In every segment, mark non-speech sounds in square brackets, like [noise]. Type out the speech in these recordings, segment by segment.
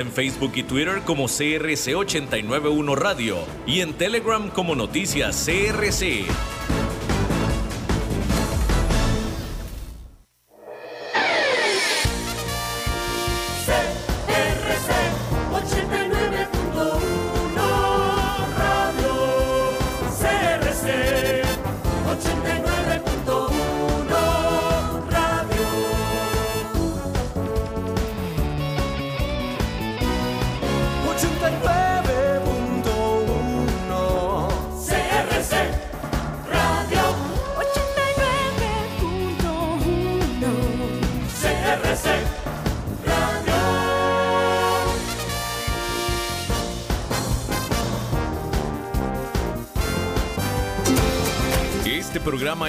En Facebook y Twitter como CRC891 Radio y en Telegram como Noticias CRC.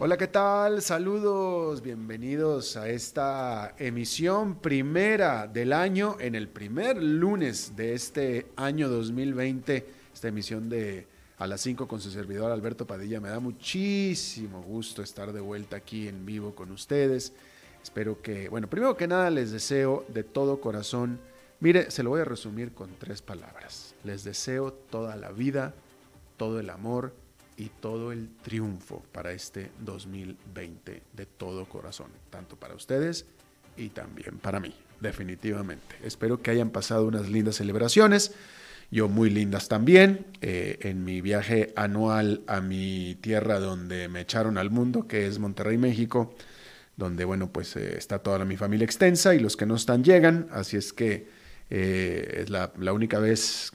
Hola, ¿qué tal? Saludos, bienvenidos a esta emisión primera del año, en el primer lunes de este año 2020, esta emisión de a las 5 con su servidor Alberto Padilla. Me da muchísimo gusto estar de vuelta aquí en vivo con ustedes. Espero que, bueno, primero que nada les deseo de todo corazón, mire, se lo voy a resumir con tres palabras. Les deseo toda la vida, todo el amor, y todo el triunfo para este 2020 de todo corazón, tanto para ustedes y también para mí, definitivamente. Espero que hayan pasado unas lindas celebraciones, yo muy lindas también, eh, en mi viaje anual a mi tierra donde me echaron al mundo, que es Monterrey, México, donde, bueno, pues eh, está toda mi familia extensa y los que no están llegan, así es que eh, es la, única vez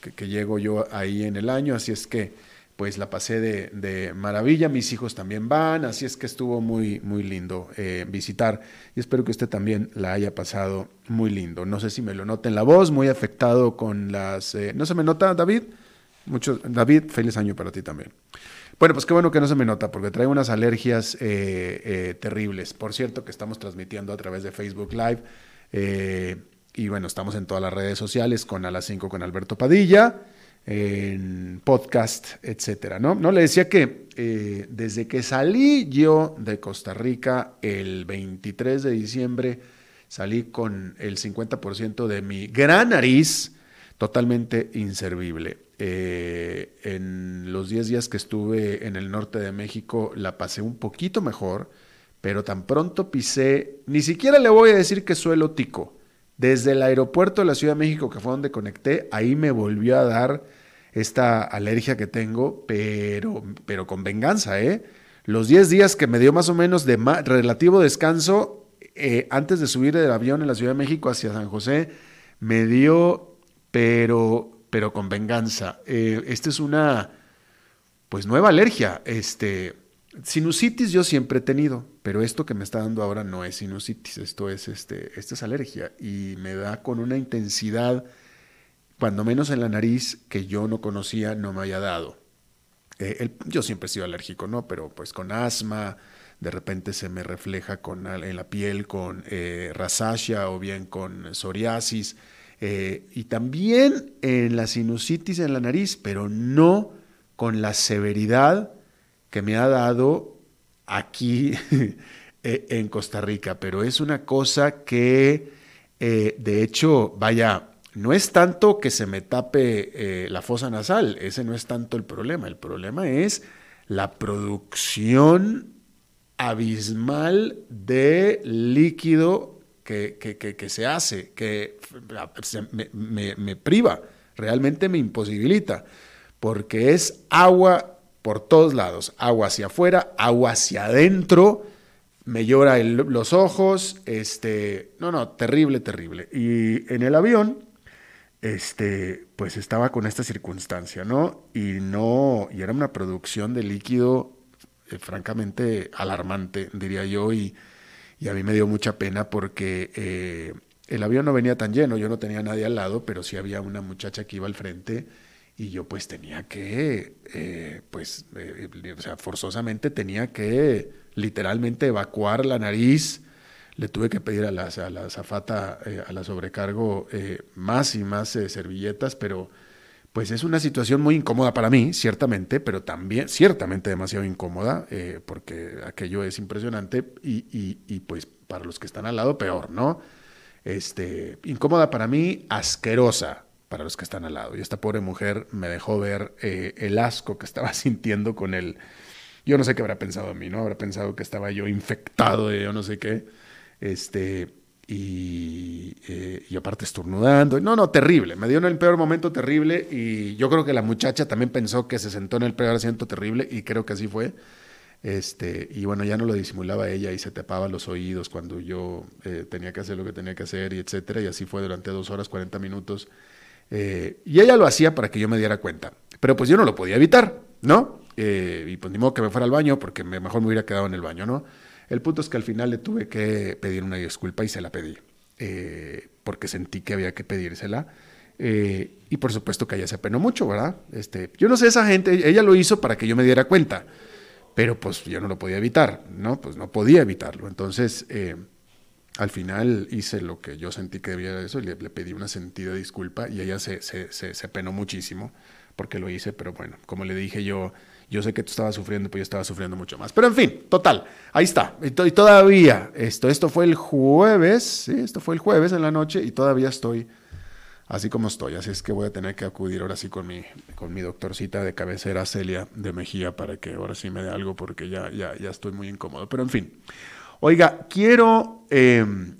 que, que llego yo ahí en el año, así es que pues la pasé de, maravilla, mis hijos también van, así es que estuvo muy, muy lindo eh, visitar y espero que usted también la haya pasado muy lindo. No sé si me lo nota en la voz, muy afectado con las... Eh, ¿No se me nota, David? David, feliz año para ti también. Bueno, pues qué bueno que no se me nota, porque traigo unas alergias eh, terribles. Por cierto, que estamos transmitiendo a través de Facebook Live. y bueno, estamos en todas las redes sociales con A las 5 con Alberto Padilla en podcast, etcétera, ¿no? No le decía que eh, desde que salí yo de Costa Rica el 23 de diciembre, salí con el 50% de mi gran nariz totalmente inservible. Eh, en los 10 días que estuve en el norte de México la pasé un poquito mejor, pero tan pronto pisé, ni siquiera le voy a decir que suelo tico. Desde el aeropuerto de la Ciudad de México, que fue donde conecté, ahí me volvió a dar esta alergia que tengo, pero, pero con venganza, ¿eh? Los 10 días que me dio más o menos de relativo descanso eh, antes de subir del avión en la Ciudad de México hacia San José, me dio, pero, pero con venganza. Eh, esta es una, pues, nueva alergia. Este, sinusitis yo siempre he tenido, pero esto que me está dando ahora no es sinusitis, esto es, este, esta es alergia y me da con una intensidad cuando menos en la nariz que yo no conocía, no me haya dado. Eh, yo siempre he sido alérgico, ¿no? Pero pues con asma, de repente se me refleja con, en la piel con eh, o bien con psoriasis. Eh, y también en la sinusitis en la nariz, pero no con la severidad que me ha dado aquí [laughs] e, en Costa Rica. Pero es una cosa que, de hecho, vaya, no es tanto que se me tape eh, la fosa nasal, ese no es tanto el problema, el problema es la producción abismal de líquido que, se hace, que me priva, realmente me imposibilita, porque es agua por todos lados, agua hacia afuera, agua hacia adentro, me llora los ojos, este, no, no, terrible, terrible. Y en el avión, este, pues estaba con esta circunstancia, ¿no? Y no, y era una producción de líquido eh, francamente alarmante, diría yo, y, y, a mí me dio mucha pena porque eh, el avión no venía tan lleno, yo no tenía nadie al lado, pero sí había una muchacha que iba al frente y yo pues tenía que, eh, pues, o sea, forzosamente tenía que literalmente evacuar la nariz le tuve que pedir a la, a la zafata, eh, a la sobrecargo, eh, más y más eh, servilletas, pero pues es una situación muy incómoda para mí, ciertamente, pero también ciertamente demasiado incómoda, porque aquello es impresionante y, y, y, pues para los que están al lado, peor, ¿no? Este, incómoda para mí, asquerosa para los que están al lado. Y esta pobre mujer me dejó ver el asco que estaba [laughs] sintiendo con el... Yo no sé qué habrá pensado a mí, ¿no? Habrá pensado que estaba yo infectado de yo no sé qué este, y, eh, aparte estornudando. No, no, terrible. Me dio en el peor momento terrible y yo creo que la muchacha también pensó que se sentó en el peor asiento terrible y creo que así fue. Este, y bueno, ya no lo disimulaba ella y se tapaba los oídos cuando yo eh, tenía que hacer lo que tenía que hacer y etcétera. Y así fue durante dos horas, 40 minutos. Eh, y ella lo hacía para que yo me diera cuenta. Pero pues yo no lo podía evitar, ¿no? y pues ni modo que me fuera al baño porque mejor me hubiera quedado en el baño, ¿no? El punto es que al final le tuve que pedir una disculpa y se la pedí, eh, porque sentí que había que pedírsela. Eh, y por supuesto que ella se apenó mucho, ¿verdad? Este, yo no sé, esa gente, ella lo hizo para que yo me diera cuenta, pero pues yo no lo podía evitar, ¿no? Pues no podía evitarlo. Entonces, eh, al final hice lo que yo sentí que debía de eso y le, pedí una sentida disculpa y ella se, se, se, se apenó muchísimo porque lo hice, pero bueno, como le dije yo, yo sé que tú estabas sufriendo, pues yo estaba sufriendo mucho más. Pero en fin, total, ahí está. Y, todavía, esto, esto fue el jueves, esto fue el jueves en la noche y todavía estoy así como estoy. Así es que voy a tener que acudir ahora sí con mi, con mi doctorcita de cabecera, Celia de Mejía, para que ahora sí me dé algo porque ya, ya, ya estoy muy incómodo. Pero en fin, oiga, quiero, em,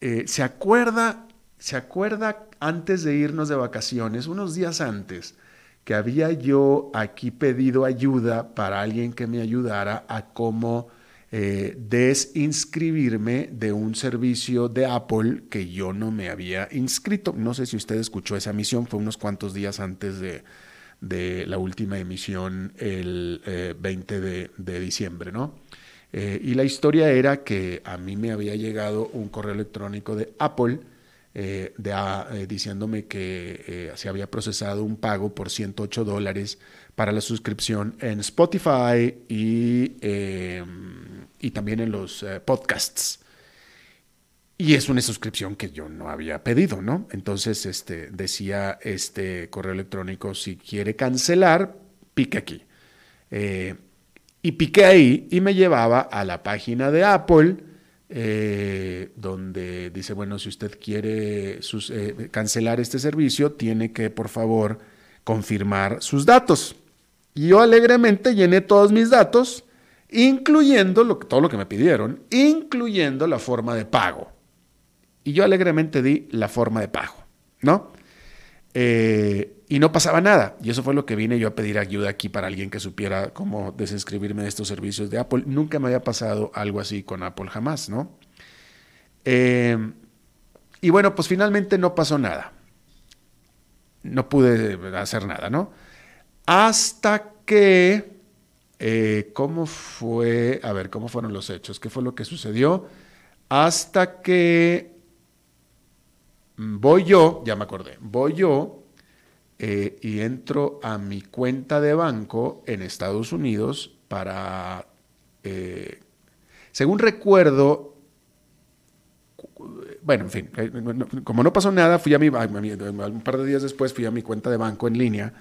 eh, ¿se acuerda, se acuerda antes de irnos de vacaciones, unos días antes? que había yo aquí pedido ayuda para alguien que me ayudara a cómo eh, desinscribirme de un servicio de Apple que yo no me había inscrito. No sé si usted escuchó esa misión, fue unos cuantos días antes de, la última emisión, el 20 eh, de, diciembre, ¿no? Eh, y la historia era que a mí me había llegado un correo electrónico de Apple eh, eh, diciéndome que eh, se había procesado un pago por 108 dólares para la suscripción en Spotify y, y también en los podcasts. Y es una suscripción que yo no había pedido, ¿no? Entonces este, decía este correo electrónico, si quiere cancelar, pique aquí. Y piqué ahí y me llevaba a la página de Apple eh, donde dice, bueno, si usted quiere eh, cancelar este servicio, tiene que, por favor, confirmar sus datos. Y yo alegremente llené todos mis datos, incluyendo todo lo que me pidieron, incluyendo la forma de pago. Y yo alegremente di la forma de pago, ¿no? Eh, y no pasaba nada. Y eso fue lo que vine yo a pedir ayuda aquí para alguien que supiera cómo desinscribirme de estos servicios de Apple. Nunca me había pasado algo así con Apple, jamás, ¿no? Eh, y bueno, pues finalmente no pasó nada. No pude hacer nada, ¿no? Hasta que, eh, ¿cómo fue? A ver, ¿cómo fueron los hechos? ¿Qué fue lo que sucedió? Hasta que voy yo, ya me acordé, voy yo eh, y entro a mi cuenta de banco en Estados Unidos para, eh, según recuerdo, bueno, en fin, eh, como no pasó nada, fui a mi, un par de días después fui a mi cuenta de banco en línea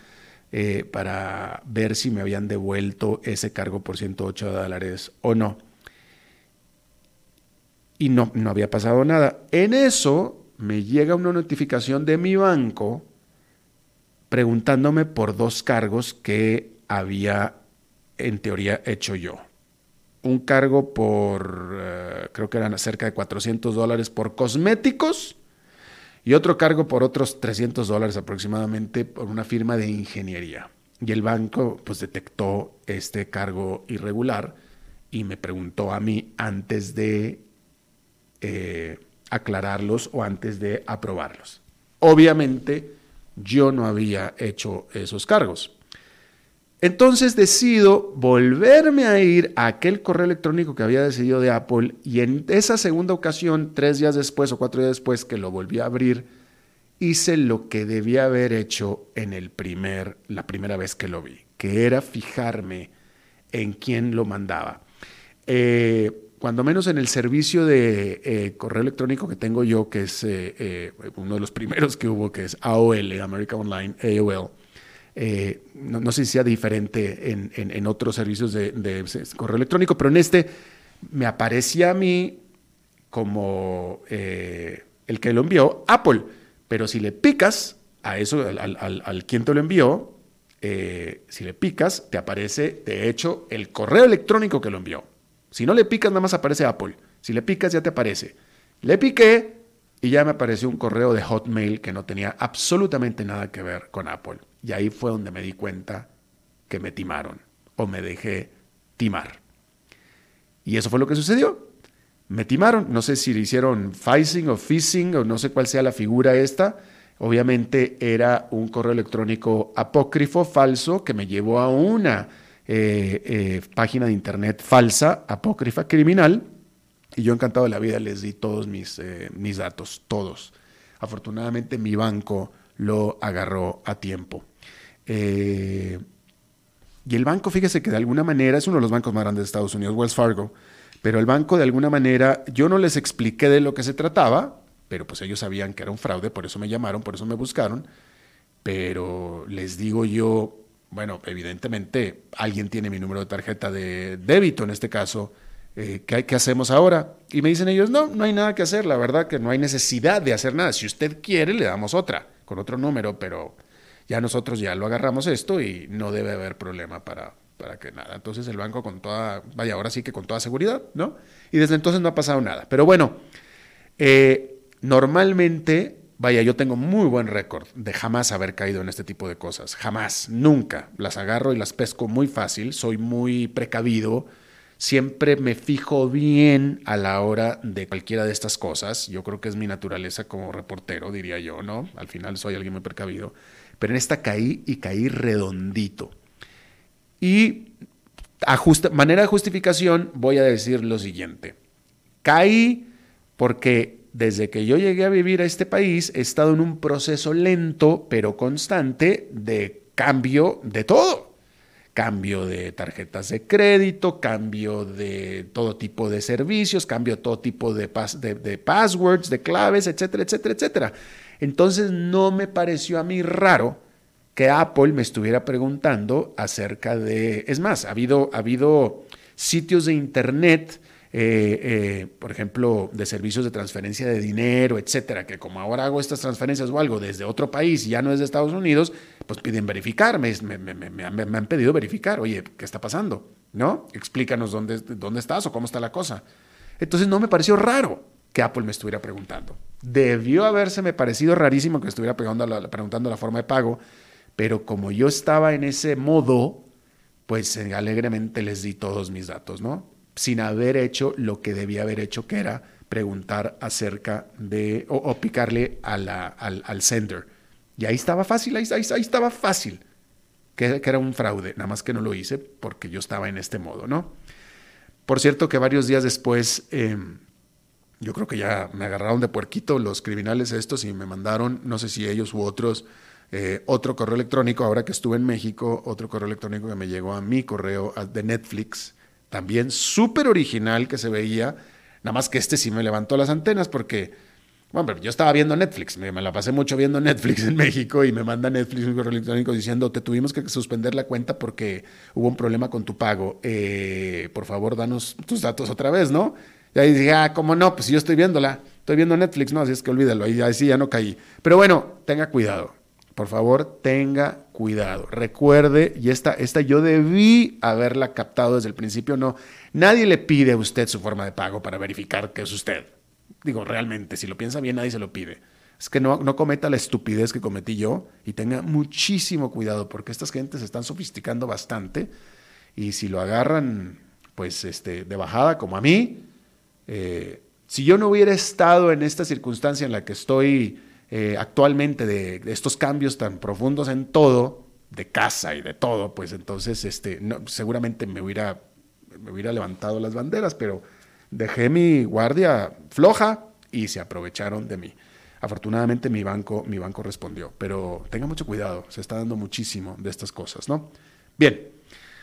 para ver si me habían devuelto ese cargo por 108 dólares o no. Y no, no había pasado nada. En eso me llega una notificación de mi banco preguntándome por dos cargos que había en teoría hecho yo. Un cargo por, eh, creo que eran cerca de 400 dólares por cosméticos y otro cargo por otros 300 dólares aproximadamente por una firma de ingeniería. Y el banco pues detectó este cargo irregular y me preguntó a mí antes de eh, aclararlos o antes de aprobarlos. Obviamente yo no había hecho esos cargos. Entonces decido volverme a ir a aquel correo electrónico que había decidido de Apple y en esa segunda ocasión, tres días después o cuatro días después que lo volví a abrir, hice lo que debía haber hecho en el primer, la primera vez que lo vi, que era fijarme en quién lo mandaba. Eh, cuando menos en el servicio de eh, correo electrónico que tengo yo, que es eh, uno de los primeros que hubo, que es AOL, America Online, AOL. No, sé si sea diferente en, otros servicios de, correo electrónico, pero en este me aparecía a mí como el que lo envió Apple. Pero si le picas a eso, al, quien te lo envió, eh, si le picas, te aparece, de hecho, el correo electrónico que lo envió. Si no le picas, nada más aparece Apple. Si le picas, ya te aparece. Le piqué y ya me apareció un correo de Hotmail que no tenía absolutamente nada que ver con Apple. Y ahí fue donde me di cuenta que me timaron o me dejé timar. Y eso fue lo que sucedió me timaron. No sé si le hicieron phishing o phishing o no sé cuál sea la figura esta. Obviamente era un correo electrónico apócrifo, falso, que me llevó a una eh, eh, página de internet falsa, apócrifa, criminal. Y yo encantado de la vida les di todos mis, eh, mis datos, todos. Afortunadamente mi banco lo agarró a tiempo. y el banco, fíjese que de alguna manera es uno de los bancos más grandes de Estados Unidos, Wells Fargo pero el banco de alguna manera, yo no les expliqué de lo que se trataba, pero pues ellos sabían que era un fraude, por eso me llamaron, por eso me buscaron, pero les digo yo, bueno, evidentemente alguien tiene mi número de tarjeta de débito en este caso, eh, ¿qué, ¿qué, hacemos ahora? Y me dicen ellos, no, no hay nada que hacer, la verdad que no hay necesidad de hacer nada. Si usted quiere, le damos otra, con otro número, pero ya nosotros ya lo agarramos esto y no debe haber problema para, para que nada. Entonces el banco con toda, vaya, ahora sí que con toda seguridad, ¿no? Y desde entonces no ha pasado nada. Pero bueno, eh, normalmente, vaya, yo tengo muy buen récord de jamás haber caído en este tipo de cosas. Jamás, nunca. Las agarro y las pesco muy fácil, soy muy precavido. Siempre me fijo bien a la hora de cualquiera de estas cosas. Yo creo que es mi naturaleza como reportero, diría yo, ¿no? Al final soy alguien muy precavido. Pero en esta caí y caí redondito. Y manera de justificación voy a decir lo siguiente. Caí porque desde que yo llegué a vivir a este país he estado en un proceso lento pero constante de cambio de todo. Cambio de tarjetas de crédito, cambio de todo tipo de servicios, cambio de todo tipo de, de passwords, de claves, etcétera, etcétera, etcétera. Entonces no me pareció a mí raro que Apple me estuviera preguntando acerca de, es más, ha habido, ha habido sitios de Internet, eh, eh, por ejemplo, de servicios de transferencia de dinero, etcétera, que como ahora hago estas transferencias o algo desde otro país y ya no es de Estados Unidos, pues piden verificar, me, me, han pedido verificar, oye, ¿qué está pasando? ¿No? Explícanos dónde, dónde estás o cómo está la cosa. Entonces no me pareció raro que Apple me estuviera preguntando. Debió habérseme parecido rarísimo que estuviera preguntando la forma de pago, pero como yo estaba en ese modo, pues eh, alegremente les di todos mis datos, ¿no? Sin haber hecho lo que debía haber hecho, que era preguntar acerca de, o, picarle al, al, sender. Y ahí estaba fácil, ahí, ahí, estaba fácil, que, que, era un fraude, nada más que no lo hice porque yo estaba en este modo, ¿no? Por cierto que varios días después, em, yo creo que ya me agarraron de puerquito los criminales estos y me mandaron, no sé si ellos u otros, eh, otro correo electrónico, ahora que estuve en México, otro correo electrónico que me llegó a mi correo de Netflix, también súper original que se veía, nada más que este sí me levantó las antenas porque, bueno, yo estaba viendo Netflix, me, la pasé mucho viendo Netflix en México y me manda Netflix un correo electrónico diciendo, te tuvimos que suspender la cuenta porque hubo un problema con tu pago, eh, por favor danos tus datos otra vez, ¿no? Y ahí dije, ah, ¿cómo no? Pues yo estoy viéndola, estoy viendo Netflix, no, así es que olvídalo, ahí, ahí sí ya no caí. Pero bueno, tenga cuidado por favor, tenga cuidado. Recuerde, y esta, esta yo debí haberla captado desde el principio, no. Nadie le pide a usted su forma de pago para verificar que es usted. Digo, realmente, si lo piensa bien, nadie se lo pide. Es que no, no cometa la estupidez que cometí yo y tenga muchísimo cuidado porque estas gentes se están sofisticando bastante y si lo agarran pues este, de bajada como a mí, eh, si yo no hubiera estado en esta circunstancia en la que estoy eh, actualmente de, estos cambios tan profundos en todo, de casa y de todo, pues entonces este, seguramente me hubiera, me hubiera levantado las banderas, pero dejé mi guardia floja y se aprovecharon de mí. Afortunadamente mi banco, mi banco respondió, pero tenga mucho cuidado, se está dando muchísimo de estas cosas, ¿no? Bien,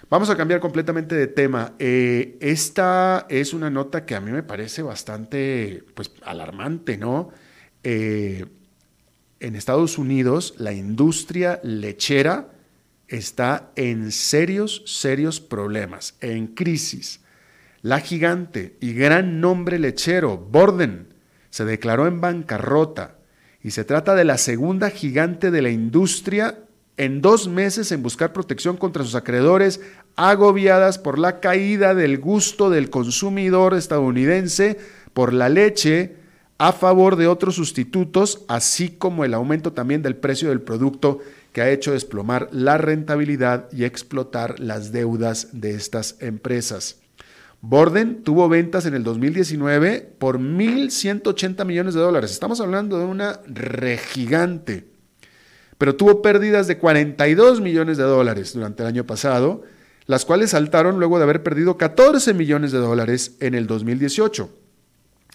vamos a cambiar completamente de tema. Eh, esta es una nota que a mí me parece bastante, pues, alarmante, ¿no? Eh, en Estados Unidos la industria lechera está en serios, serios problemas, en crisis. La gigante y gran nombre lechero, Borden, se declaró en bancarrota y se trata de la segunda gigante de la industria en dos meses en buscar protección contra sus acreedores, agobiadas por la caída del gusto del consumidor estadounidense por la leche a favor de otros sustitutos, así como el aumento también del precio del producto que ha hecho desplomar la rentabilidad y explotar las deudas de estas empresas. Borden tuvo ventas en el 2019 por 1.180 millones de dólares. Estamos hablando de una regigante. Pero tuvo pérdidas de 42 millones de dólares durante el año pasado, las cuales saltaron luego de haber perdido 14 millones de dólares en el 2018.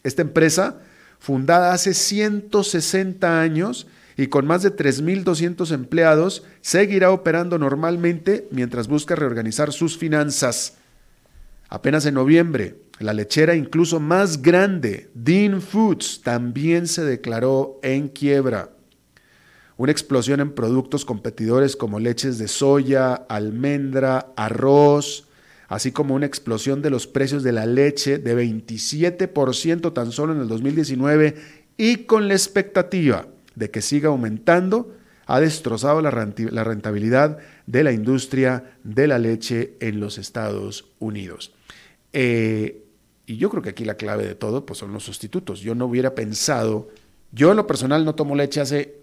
Esta empresa, fundada hace 160 años y con más de 3.200 empleados, seguirá operando normalmente mientras busca reorganizar sus finanzas. Apenas en noviembre, la lechera incluso más grande, Dean Foods, también se declaró en quiebra. Una explosión en productos competidores como leches de soya, almendra, arroz, así como una explosión de los precios de la leche de 27% tan solo en el 2019 y con la expectativa de que siga aumentando, ha destrozado la rentabilidad de la industria de la leche en los Estados Unidos. Eh, y yo creo que aquí la clave de todo pues, son los sustitutos. Yo no hubiera pensado, yo en lo personal no tomo leche hace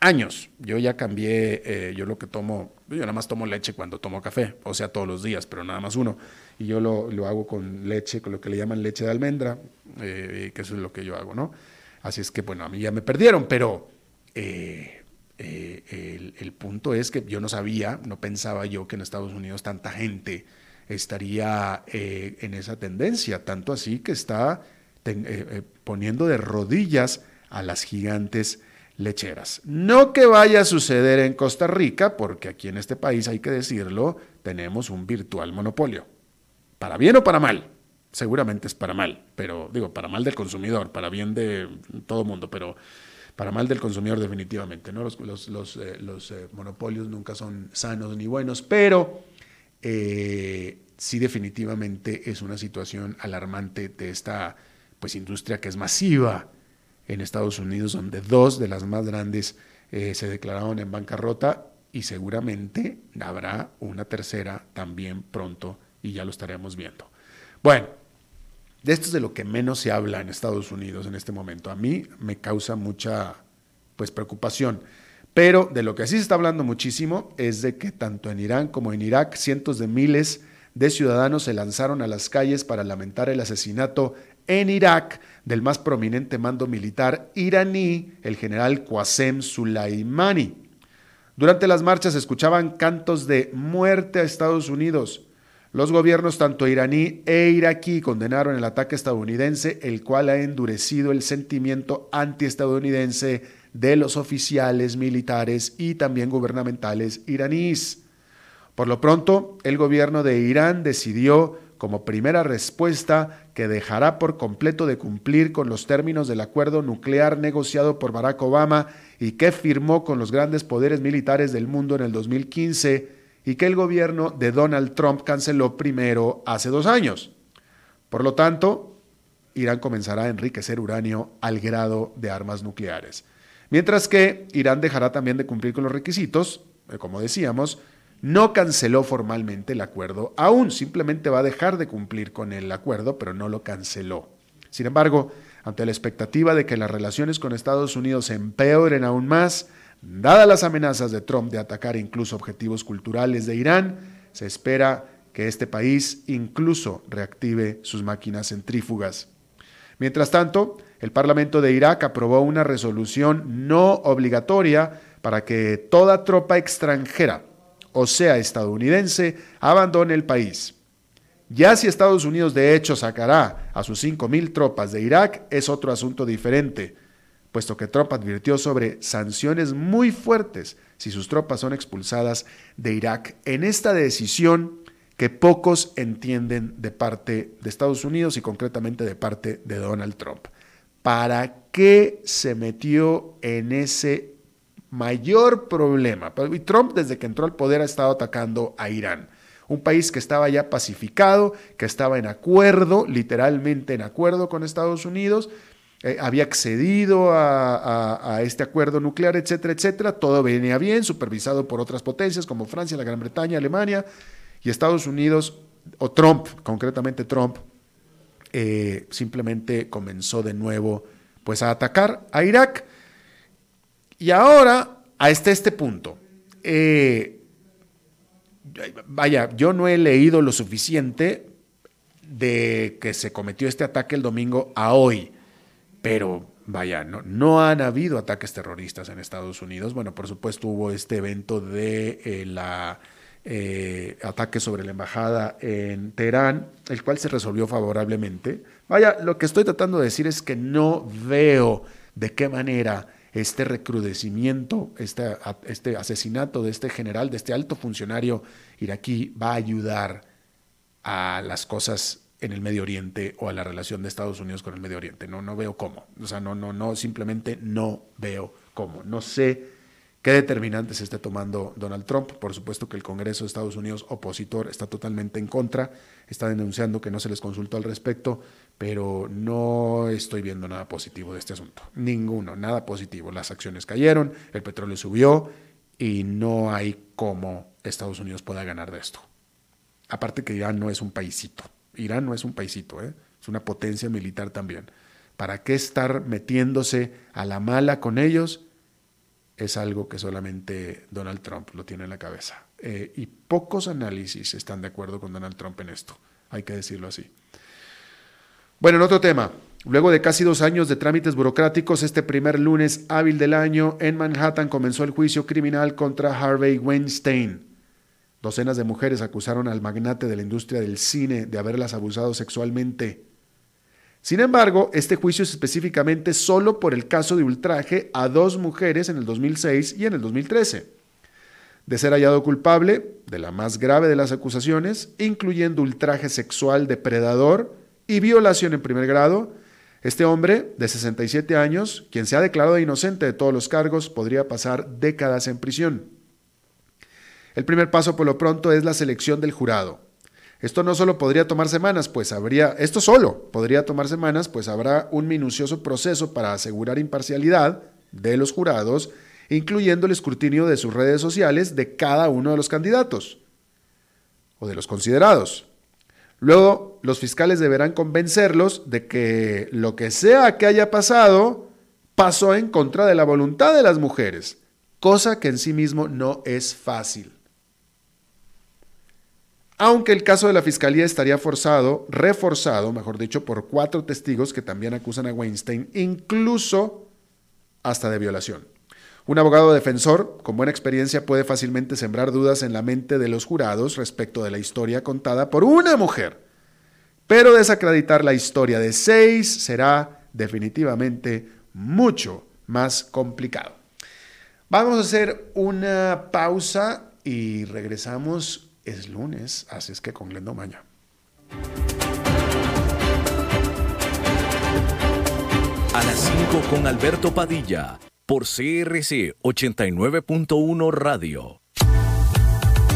años. Yo ya cambié, eh, yo lo que tomo, yo nada más tomo leche cuando tomo café, o sea, todos los días, pero nada más uno. Y yo lo, lo hago con leche, con lo que le llaman leche de almendra, eh, que eso es lo que yo hago, ¿no? Así es que, bueno, a mí ya me perdieron, pero el, el punto es que yo no sabía, no pensaba yo que en Estados Unidos tanta gente estaría eh, en esa tendencia, tanto así que está eh, eh, poniendo de rodillas a las gigantes lecheras. No que vaya a suceder en Costa Rica, porque aquí en este país, hay que decirlo, tenemos un virtual monopolio. Para bien o para mal. Seguramente es para mal, pero digo, para mal del consumidor, para bien de todo mundo, pero para mal del consumidor definitivamente. ¿no? Los, los, los monopolios nunca son sanos ni buenos, pero eh, sí definitivamente es una situación alarmante de esta pues, industria que es masiva en Estados Unidos, donde dos de las más grandes eh, se declararon en bancarrota y seguramente habrá una tercera también pronto y ya lo estaremos viendo. Bueno, de esto es de lo que menos se habla en Estados Unidos en este momento. A mí me causa mucha pues preocupación. Pero de lo que sí se está hablando muchísimo es de que tanto en Irán como en Irak cientos de miles de ciudadanos se lanzaron a las calles para lamentar el asesinato en Irak del más prominente mando militar iraní, el general Qasem Soleimani. Durante las marchas se escuchaban cantos de muerte a Estados Unidos. Los gobiernos tanto iraní e iraquí condenaron el ataque estadounidense, el cual ha endurecido el sentimiento antiestadounidense de los oficiales militares y también gubernamentales iraníes. Por lo pronto, el gobierno de Irán decidió, como primera respuesta, que dejará por completo de cumplir con los términos del acuerdo nuclear negociado por Barack Obama y que firmó con los grandes poderes militares del mundo en el 2015 y que el gobierno de Donald Trump canceló primero hace dos años. Por lo tanto, Irán comenzará a enriquecer uranio al grado de armas nucleares. Mientras que Irán dejará también de cumplir con los requisitos, eh, como decíamos, no canceló formalmente el acuerdo aún, simplemente va a dejar de cumplir con el acuerdo, pero no lo canceló. Sin embargo, ante la expectativa de que las relaciones con Estados Unidos se empeoren aún más, dadas las amenazas de Trump de atacar incluso objetivos culturales de Irán, se espera que este país incluso reactive sus máquinas centrífugas. Mientras tanto, el Parlamento de Irak aprobó una resolución no obligatoria para que toda tropa extranjera, o sea, estadounidense, abandone el país. Ya si Estados Unidos de hecho sacará a sus 5.000 tropas de Irak es otro asunto diferente, puesto que Trump advirtió sobre sanciones muy fuertes si sus tropas son expulsadas de Irak en esta decisión que pocos entienden de parte de Estados Unidos y concretamente de parte de Donald Trump. ¿Para qué se metió en ese mayor problema? Y Trump desde que entró al poder ha estado atacando a Irán un país que estaba ya pacificado, que estaba en acuerdo, literalmente en acuerdo con Estados Unidos, eh, había accedido a, este acuerdo nuclear, etcétera, etcétera. Todo venía bien, supervisado por otras potencias como Francia, la Gran Bretaña, Alemania y Estados Unidos, o Trump, concretamente Trump, eh, simplemente comenzó de nuevo pues a atacar a Irak. Y ahora, hasta este punto, eh, vaya, yo no he leído lo suficiente de que se cometió este ataque el domingo a hoy, pero vaya, no, no han habido ataques terroristas en Estados Unidos. Bueno, por supuesto hubo este evento de eh, la eh, ataque sobre la embajada en Teherán, el cual se resolvió favorablemente. Vaya, lo que estoy tratando de decir es que no veo de qué manera este recrudecimiento, este, este asesinato de este general, de este alto funcionario iraquí, va a ayudar a las cosas en el Medio Oriente o a la relación de Estados Unidos con el Medio Oriente. No, no veo cómo. O sea, no, no, no, simplemente no veo cómo. No sé qué determinantes esté tomando Donald Trump. Por supuesto que el Congreso de Estados Unidos opositor está totalmente en contra, está denunciando que no se les consultó al respecto, pero no estoy viendo nada positivo de este asunto. Ninguno, nada positivo. Las acciones cayeron, el petróleo subió y no hay cómo Estados Unidos pueda ganar de esto. Aparte que Irán no es un paisito. Irán no es un paisito, ¿eh? es una potencia militar también. ¿Para qué estar metiéndose a la mala con ellos? es algo que solamente Donald Trump lo tiene en la cabeza. Eh, y pocos análisis están de acuerdo con Donald Trump en esto, hay que decirlo así. Bueno, en otro tema, luego de casi dos años de trámites burocráticos, este primer lunes hábil del año en Manhattan comenzó el juicio criminal contra Harvey Weinstein. Docenas de mujeres acusaron al magnate de la industria del cine de haberlas abusado sexualmente. Sin embargo, este juicio es específicamente solo por el caso de ultraje a dos mujeres en el 2006 y en el 2013. De ser hallado culpable de la más grave de las acusaciones, incluyendo ultraje sexual depredador y violación en primer grado, este hombre de 67 años, quien se ha declarado inocente de todos los cargos, podría pasar décadas en prisión. El primer paso por lo pronto es la selección del jurado. Esto no solo podría tomar semanas, pues habría, esto solo podría tomar semanas, pues habrá un minucioso proceso para asegurar imparcialidad de los jurados, incluyendo el escrutinio de sus redes sociales de cada uno de los candidatos o de los considerados. Luego, los fiscales deberán convencerlos de que lo que sea que haya pasado pasó en contra de la voluntad de las mujeres, cosa que en sí mismo no es fácil aunque el caso de la fiscalía estaría forzado, reforzado, mejor dicho, por cuatro testigos que también acusan a Weinstein, incluso hasta de violación. Un abogado defensor con buena experiencia puede fácilmente sembrar dudas en la mente de los jurados respecto de la historia contada por una mujer, pero desacreditar la historia de seis será definitivamente mucho más complicado. Vamos a hacer una pausa y regresamos es lunes, así es que con Glendo Maña. A las 5 con Alberto Padilla, por CRC 89.1 Radio.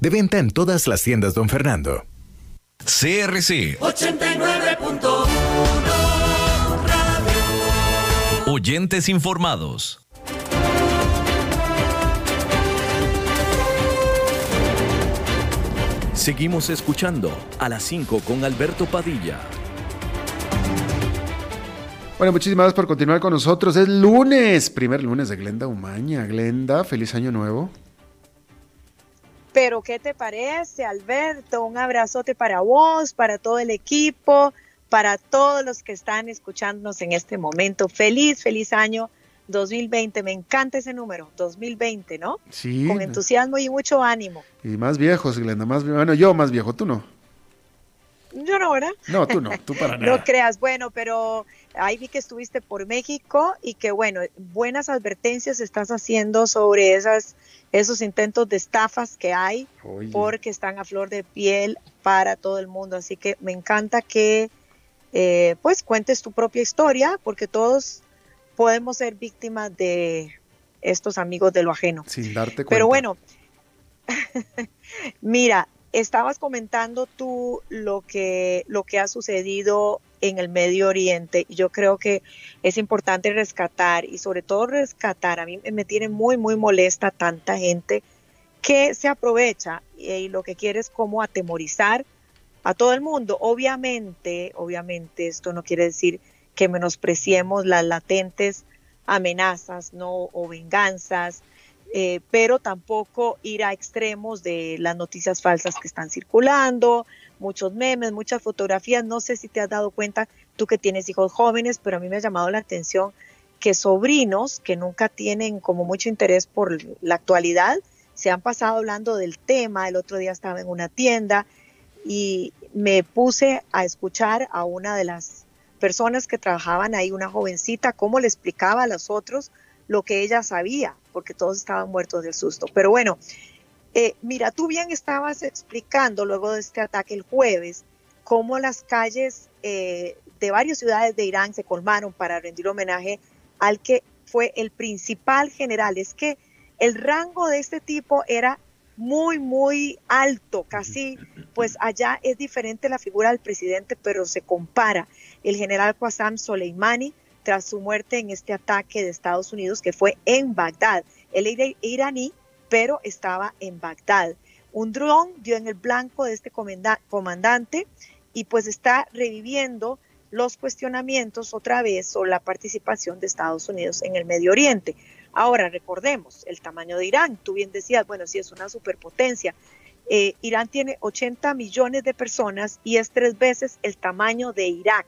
De venta en todas las tiendas, don Fernando. CRC 89.1 Oyentes informados. Seguimos escuchando a las 5 con Alberto Padilla. Bueno, muchísimas gracias por continuar con nosotros. Es lunes, primer lunes de Glenda Umaña. Glenda, feliz año nuevo. Pero, ¿qué te parece, Alberto? Un abrazote para vos, para todo el equipo, para todos los que están escuchándonos en este momento. Feliz, feliz año 2020. Me encanta ese número, 2020, ¿no? Sí. Con entusiasmo y mucho ánimo. Y más viejos, Glenda, más bueno, yo más viejo, tú no. Yo no, ¿verdad? No, tú no, tú para [laughs] nada. no creas, bueno, pero ahí vi que estuviste por México y que, bueno, buenas advertencias estás haciendo sobre esas, esos intentos de estafas que hay, porque están a flor de piel para todo el mundo. Así que me encanta que, eh, pues, cuentes tu propia historia, porque todos podemos ser víctimas de estos amigos de lo ajeno. Sin darte cuenta. Pero bueno, [laughs] mira, estabas comentando tú lo que, lo que ha sucedido en el Medio Oriente. y Yo creo que es importante rescatar y sobre todo rescatar. A mí me tiene muy, muy molesta tanta gente que se aprovecha y, lo que quiere es como atemorizar a todo el mundo. Obviamente, obviamente esto no quiere decir que menospreciemos las latentes amenazas no o venganzas eh, pero tampoco ir a extremos de las noticias falsas que están circulando, muchos memes, muchas fotografías. No sé si te has dado cuenta, tú que tienes hijos jóvenes, pero a mí me ha llamado la atención que sobrinos que nunca tienen como mucho interés por la actualidad, se han pasado hablando del tema. El otro día estaba en una tienda y me puse a escuchar a una de las personas que trabajaban ahí, una jovencita, cómo le explicaba a los otros lo que ella sabía, porque todos estaban muertos del susto. Pero bueno, eh, mira, tú bien estabas explicando luego de este ataque el jueves cómo las calles eh, de varias ciudades de Irán se colmaron para rendir homenaje al que fue el principal general. Es que el rango de este tipo era muy, muy alto, casi, pues allá es diferente la figura del presidente, pero se compara. El general Qassam Soleimani, tras su muerte en este ataque de Estados Unidos que fue en Bagdad. Él era iraní, pero estaba en Bagdad. Un dron dio en el blanco de este comandante y pues está reviviendo los cuestionamientos otra vez sobre la participación de Estados Unidos en el Medio Oriente. Ahora, recordemos el tamaño de Irán. Tú bien decías, bueno, sí es una superpotencia. Eh, Irán tiene 80 millones de personas y es tres veces el tamaño de Irak.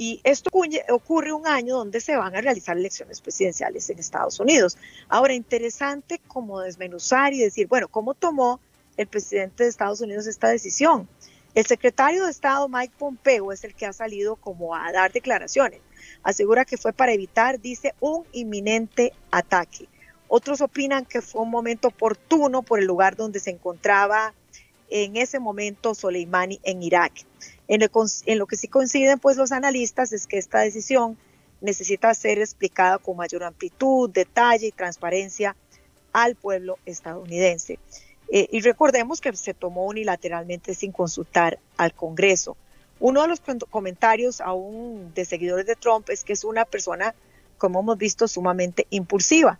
Y esto ocurre un año donde se van a realizar elecciones presidenciales en Estados Unidos. Ahora, interesante como desmenuzar y decir, bueno, ¿cómo tomó el presidente de Estados Unidos esta decisión? El secretario de Estado, Mike Pompeo, es el que ha salido como a dar declaraciones. Asegura que fue para evitar, dice, un inminente ataque. Otros opinan que fue un momento oportuno por el lugar donde se encontraba en ese momento Soleimani en Irak. En lo, que sí coinciden pues los analistas es que esta decisión necesita ser explicada con mayor amplitud, detalle y transparencia al pueblo estadounidense. Eh, y recordemos que se tomó unilateralmente sin consultar al Congreso. Uno de los comentarios aún de seguidores de Trump es que es una persona, como hemos visto, sumamente impulsiva.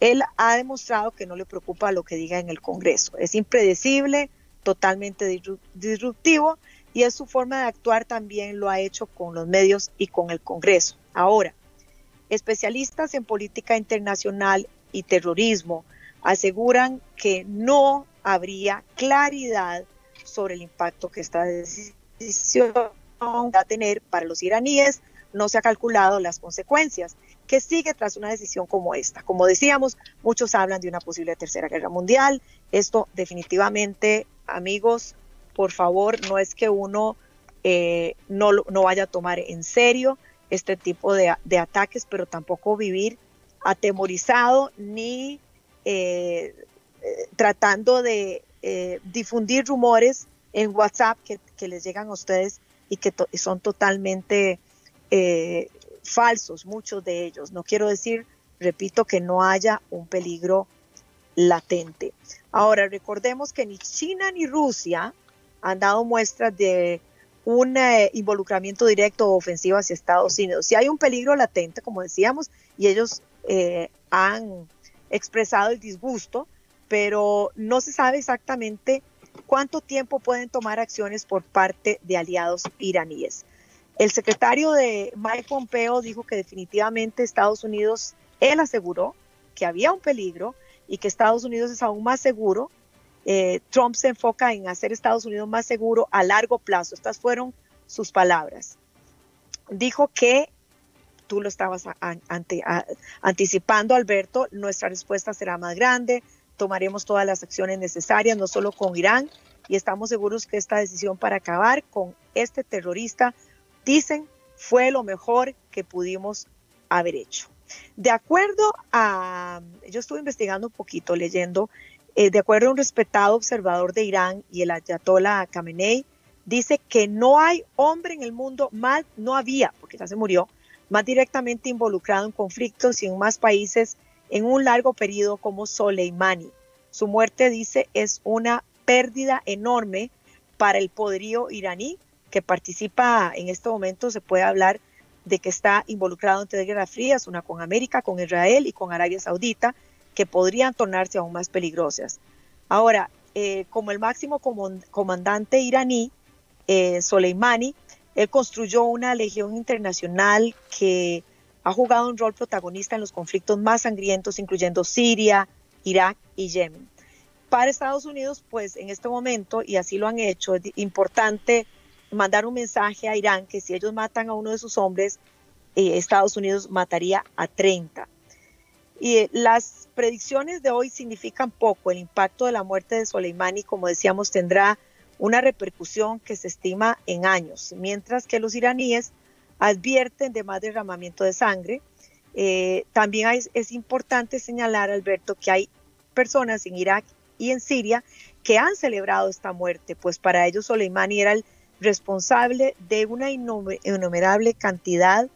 Él ha demostrado que no le preocupa lo que diga en el Congreso. Es impredecible, totalmente disruptivo y es su forma de actuar también lo ha hecho con los medios y con el Congreso. Ahora, especialistas en política internacional y terrorismo aseguran que no habría claridad sobre el impacto que esta decisión va a tener para los iraníes. No se ha calculado las consecuencias que sigue tras una decisión como esta. Como decíamos, muchos hablan de una posible tercera guerra mundial. Esto definitivamente, amigos, por favor, no es que uno eh, no, vaya a tomar en serio este tipo de, ataques, pero tampoco vivir atemorizado ni eh, eh, tratando de difundir rumores en WhatsApp que, les llegan a ustedes y que son totalmente falsos, muchos de ellos. No quiero decir, repito, que no haya un peligro latente. Ahora, recordemos que ni China ni Rusia han dado muestras de un eh, involucramiento directo o ofensivo hacia Estados Unidos. Si hay un peligro latente, como decíamos, y ellos eh, han expresado el disgusto, pero no se sabe exactamente cuánto tiempo pueden tomar acciones por parte de aliados iraníes. El secretario de Mike Pompeo dijo que definitivamente Estados Unidos, él aseguró que había un peligro y que Estados Unidos es aún más seguro. Eh, Trump se enfoca en hacer Estados Unidos más seguro a largo plazo. Estas fueron sus palabras. Dijo que tú lo estabas anticipando, Alberto, nuestra respuesta será más grande, tomaremos todas las acciones necesarias, no solo con Irán, y estamos seguros que esta decisión para acabar con este terrorista, dicen, fue lo mejor que pudimos haber hecho. De acuerdo a, yo estuve investigando un poquito, leyendo, eh, de acuerdo a un respetado observador de Irán y el ayatollah Khamenei, dice que no hay hombre en el mundo, más no había, porque ya se murió, más directamente involucrado en conflictos y en más países en un largo periodo como Soleimani. Su muerte, dice, es una pérdida enorme para el poderío iraní que participa en este momento, se puede hablar de que está involucrado en tres guerras frías, una con América, con Israel y con Arabia Saudita, que podrían tornarse aún más peligrosas. Ahora, eh, como el máximo comandante iraní, eh, Soleimani, él construyó una legión internacional que ha jugado un rol protagonista en los conflictos más sangrientos, incluyendo Siria, Irak y Yemen. Para Estados Unidos, pues en este momento, y así lo han hecho, es importante mandar un mensaje a Irán que si ellos matan a uno de sus hombres, eh, Estados Unidos mataría a 30. Y eh, las predicciones de hoy significan poco. El impacto de la muerte de Soleimani, como decíamos, tendrá una repercusión que se estima en años, mientras que los iraníes advierten de más derramamiento de sangre. Eh, también es importante señalar, Alberto, que hay personas en Irak y en Siria que han celebrado esta muerte, pues para ellos Soleimani era el responsable de una innumerable cantidad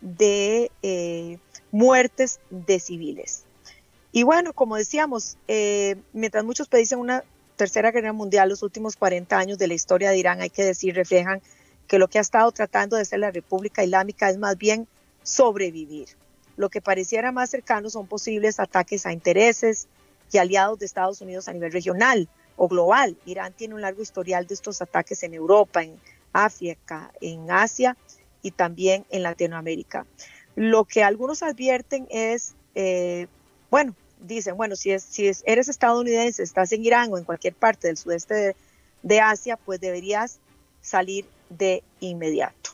de eh, muertes de civiles. Y bueno, como decíamos, eh, mientras muchos predicen una tercera guerra mundial, los últimos 40 años de la historia de Irán, hay que decir, reflejan que lo que ha estado tratando de ser la República Islámica es más bien sobrevivir. Lo que pareciera más cercano son posibles ataques a intereses y aliados de Estados Unidos a nivel regional o global. Irán tiene un largo historial de estos ataques en Europa, en África, en Asia y también en Latinoamérica. Lo que algunos advierten es, eh, bueno, dicen, bueno, si, es, si eres estadounidense, estás en Irán o en cualquier parte del sudeste de Asia, pues deberías salir de inmediato.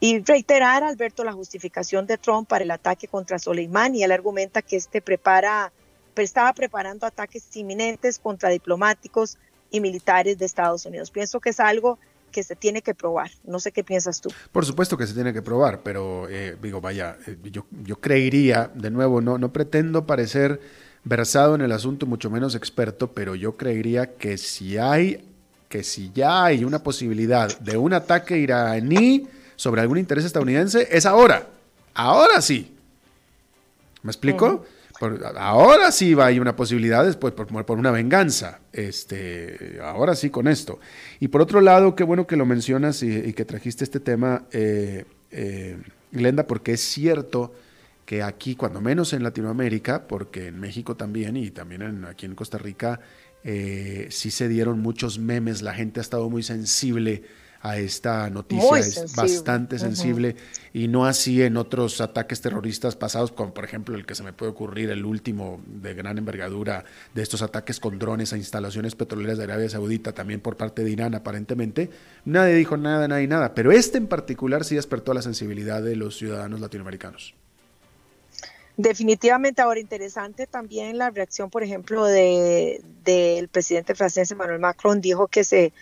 Y reiterar, Alberto, la justificación de Trump para el ataque contra Soleimani. Él argumenta que este prepara, estaba preparando ataques inminentes contra diplomáticos y militares de Estados Unidos. Pienso que es algo que se tiene que probar. No sé qué piensas tú. Por supuesto que se tiene que probar, pero eh, digo, vaya, eh, yo, yo creería, de nuevo, no, no pretendo parecer versado en el asunto, mucho menos experto, pero yo creería que si hay que si ya hay una posibilidad de un ataque iraní sobre algún interés estadounidense, es ahora. Ahora sí. ¿Me explico? Ahora sí va haber una posibilidad después por, por, una venganza. Este, ahora sí con esto. Y por otro lado, qué bueno que lo mencionas y, que trajiste este tema, eh, eh, Glenda, porque es cierto que aquí, cuando menos en Latinoamérica, porque en México también y también aquí en Costa Rica, eh, sí se dieron muchos memes, la gente ha estado muy sensible a esta noticia, es bastante sensible. Y no así en otros ataques terroristas pasados, como por ejemplo el que se me puede ocurrir, el último de gran envergadura de estos ataques con drones a instalaciones petroleras de Arabia Saudita, también por parte de Irán aparentemente. Nadie dijo nada, y nada, pero este en particular sí despertó la sensibilidad de los ciudadanos latinoamericanos. Definitivamente, ahora interesante también la reacción, por ejemplo, del de, presidente francés Emmanuel Macron, dijo que se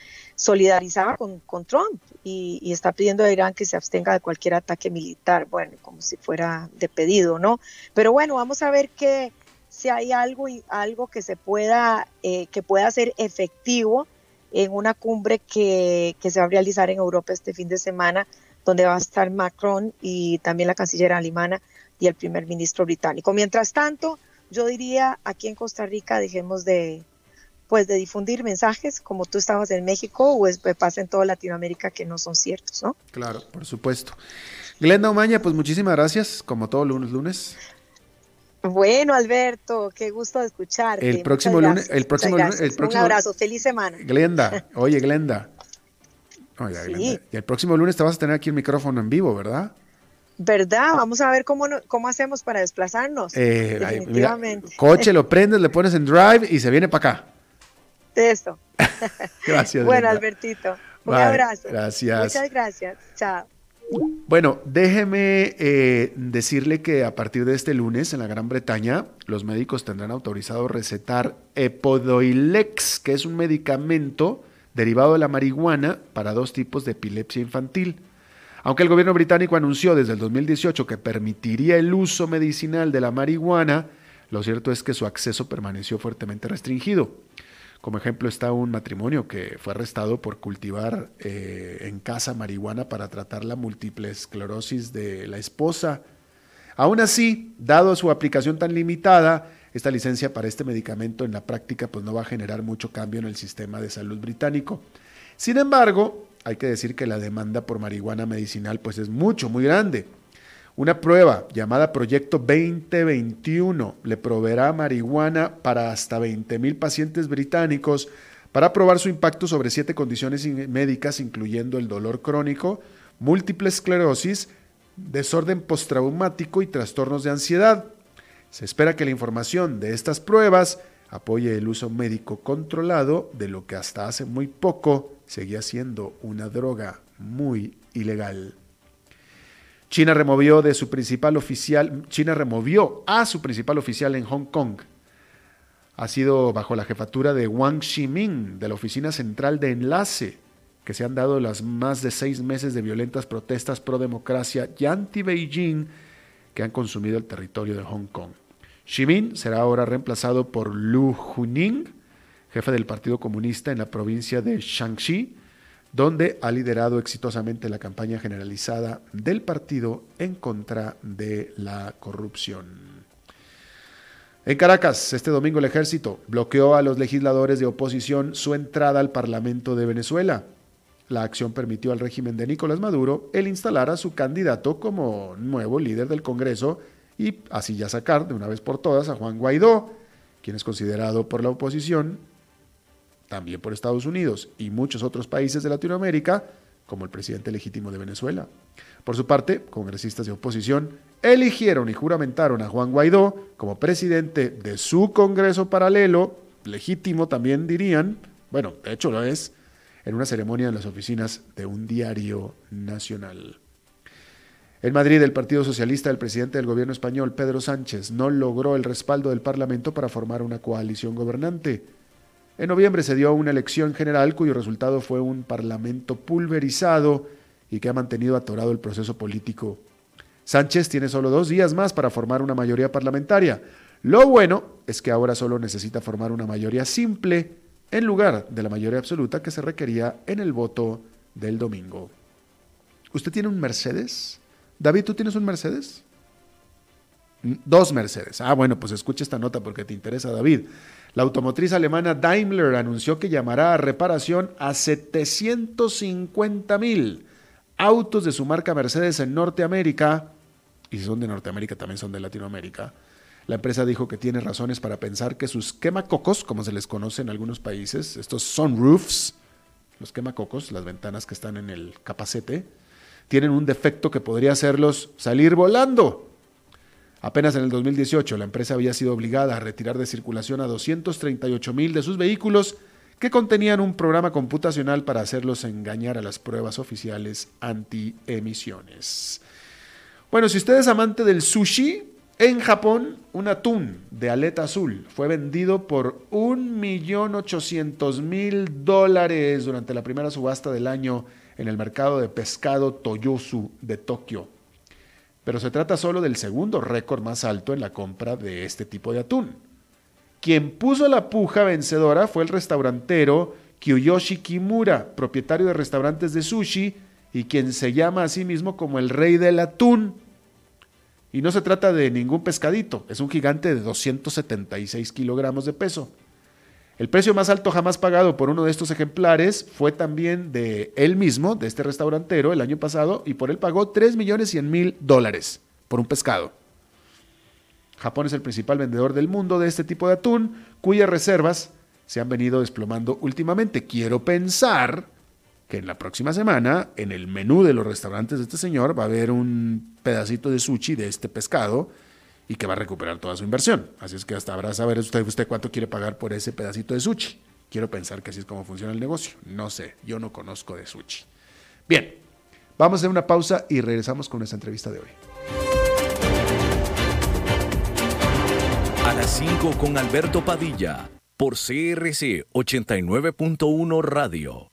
solidarizaba con, con Trump y, está pidiendo a Irán que se abstenga de cualquier ataque militar, bueno, como si fuera de pedido, ¿no? Pero bueno, vamos a ver que si hay algo, algo que se pueda, eh, que pueda ser efectivo en una cumbre que, que se va a realizar en Europa este fin de semana, donde va a estar Macron y también la canciller alemana y el primer ministro británico. Mientras tanto, yo diría aquí en Costa Rica dejemos de, pues de difundir mensajes como tú estabas en México o es, pasa en toda Latinoamérica que no son ciertos, ¿no? Claro, por supuesto. Glenda Omaña, pues muchísimas gracias, como todos los lunes. Bueno, Alberto, qué gusto escucharte. El próximo lunes, el próximo lunes, el próximo Un abrazo, feliz semana. Glenda, oye, Glenda. Oye, Glenda. Y el próximo lunes te vas a tener aquí el micrófono en vivo, ¿verdad? ¿Verdad? Vamos a ver cómo, cómo hacemos para desplazarnos. Eh, Definitivamente. coche, lo prendes, le pones en drive y se viene para acá. Eso. [laughs] gracias. bueno, Albertito, un abrazo. Gracias. Muchas gracias. Chao. Bueno, déjeme eh, decirle que a partir de este lunes en la Gran Bretaña los médicos tendrán autorizado recetar Epodoilex, que es un medicamento derivado de la marihuana para dos tipos de epilepsia infantil. Aunque el gobierno británico anunció desde el 2018 que permitiría el uso medicinal de la marihuana, lo cierto es que su acceso permaneció fuertemente restringido. Como ejemplo está un matrimonio que fue arrestado por cultivar eh, en casa marihuana para tratar la múltiple esclerosis de la esposa. Aún así, dado su aplicación tan limitada, esta licencia para este medicamento en la práctica pues no va a generar mucho cambio en el sistema de salud británico. Sin embargo, hay que decir que la demanda por marihuana medicinal pues es mucho, muy grande. Una prueba llamada Proyecto 2021 le proveerá marihuana para hasta 20.000 pacientes británicos para probar su impacto sobre siete condiciones médicas, incluyendo el dolor crónico, múltiple esclerosis, desorden postraumático y trastornos de ansiedad. Se espera que la información de estas pruebas apoye el uso médico controlado de lo que hasta hace muy poco seguía siendo una droga muy ilegal. China removió de su principal oficial, China removió a su principal oficial en Hong Kong. Ha sido bajo la jefatura de Wang Ximing, de la Oficina Central de Enlace, que se han dado las más de seis meses de violentas protestas pro democracia y anti-Beijing que han consumido el territorio de Hong Kong. Ximing será ahora reemplazado por Lu Huning, jefe del Partido Comunista en la provincia de Shaanxi, donde ha liderado exitosamente la campaña generalizada del partido en contra de la corrupción. En Caracas, este domingo el ejército bloqueó a los legisladores de oposición su entrada al Parlamento de Venezuela. La acción permitió al régimen de Nicolás Maduro el instalar a su candidato como nuevo líder del Congreso y así ya sacar de una vez por todas a Juan Guaidó, quien es considerado por la oposición también por Estados Unidos y muchos otros países de Latinoamérica, como el presidente legítimo de Venezuela. Por su parte, congresistas de oposición eligieron y juramentaron a Juan Guaidó como presidente de su Congreso paralelo, legítimo también dirían, bueno, de hecho lo es, en una ceremonia en las oficinas de un diario nacional. En Madrid, el Partido Socialista, el presidente del gobierno español, Pedro Sánchez, no logró el respaldo del Parlamento para formar una coalición gobernante. En noviembre se dio una elección general cuyo resultado fue un parlamento pulverizado y que ha mantenido atorado el proceso político. Sánchez tiene solo dos días más para formar una mayoría parlamentaria. Lo bueno es que ahora solo necesita formar una mayoría simple en lugar de la mayoría absoluta que se requería en el voto del domingo. ¿Usted tiene un Mercedes? David, ¿tú tienes un Mercedes? Dos Mercedes. Ah, bueno, pues escucha esta nota porque te interesa, David. La automotriz alemana Daimler anunció que llamará a reparación a 750 mil autos de su marca Mercedes en Norteamérica, y si son de Norteamérica también son de Latinoamérica. La empresa dijo que tiene razones para pensar que sus quemacocos, como se les conoce en algunos países, estos sunroofs, los quemacocos, las ventanas que están en el capacete, tienen un defecto que podría hacerlos salir volando. Apenas en el 2018, la empresa había sido obligada a retirar de circulación a 238 mil de sus vehículos que contenían un programa computacional para hacerlos engañar a las pruebas oficiales anti-emisiones. Bueno, si usted es amante del sushi, en Japón un atún de aleta azul fue vendido por 1.800.000 dólares durante la primera subasta del año en el mercado de pescado Toyosu de Tokio pero se trata solo del segundo récord más alto en la compra de este tipo de atún. Quien puso la puja vencedora fue el restaurantero Kiyoshi Kimura, propietario de restaurantes de sushi y quien se llama a sí mismo como el rey del atún. Y no se trata de ningún pescadito, es un gigante de 276 kilogramos de peso. El precio más alto jamás pagado por uno de estos ejemplares fue también de él mismo, de este restaurantero, el año pasado, y por él pagó 3 millones 100 mil dólares por un pescado. Japón es el principal vendedor del mundo de este tipo de atún, cuyas reservas se han venido desplomando últimamente. Quiero pensar que en la próxima semana, en el menú de los restaurantes de este señor, va a haber un pedacito de sushi de este pescado y que va a recuperar toda su inversión. Así es que hasta habrá saber usted, usted cuánto quiere pagar por ese pedacito de sushi. Quiero pensar que así es como funciona el negocio. No sé, yo no conozco de sushi. Bien, vamos a hacer una pausa y regresamos con nuestra entrevista de hoy. A las 5 con Alberto Padilla, por CRC 89.1 Radio.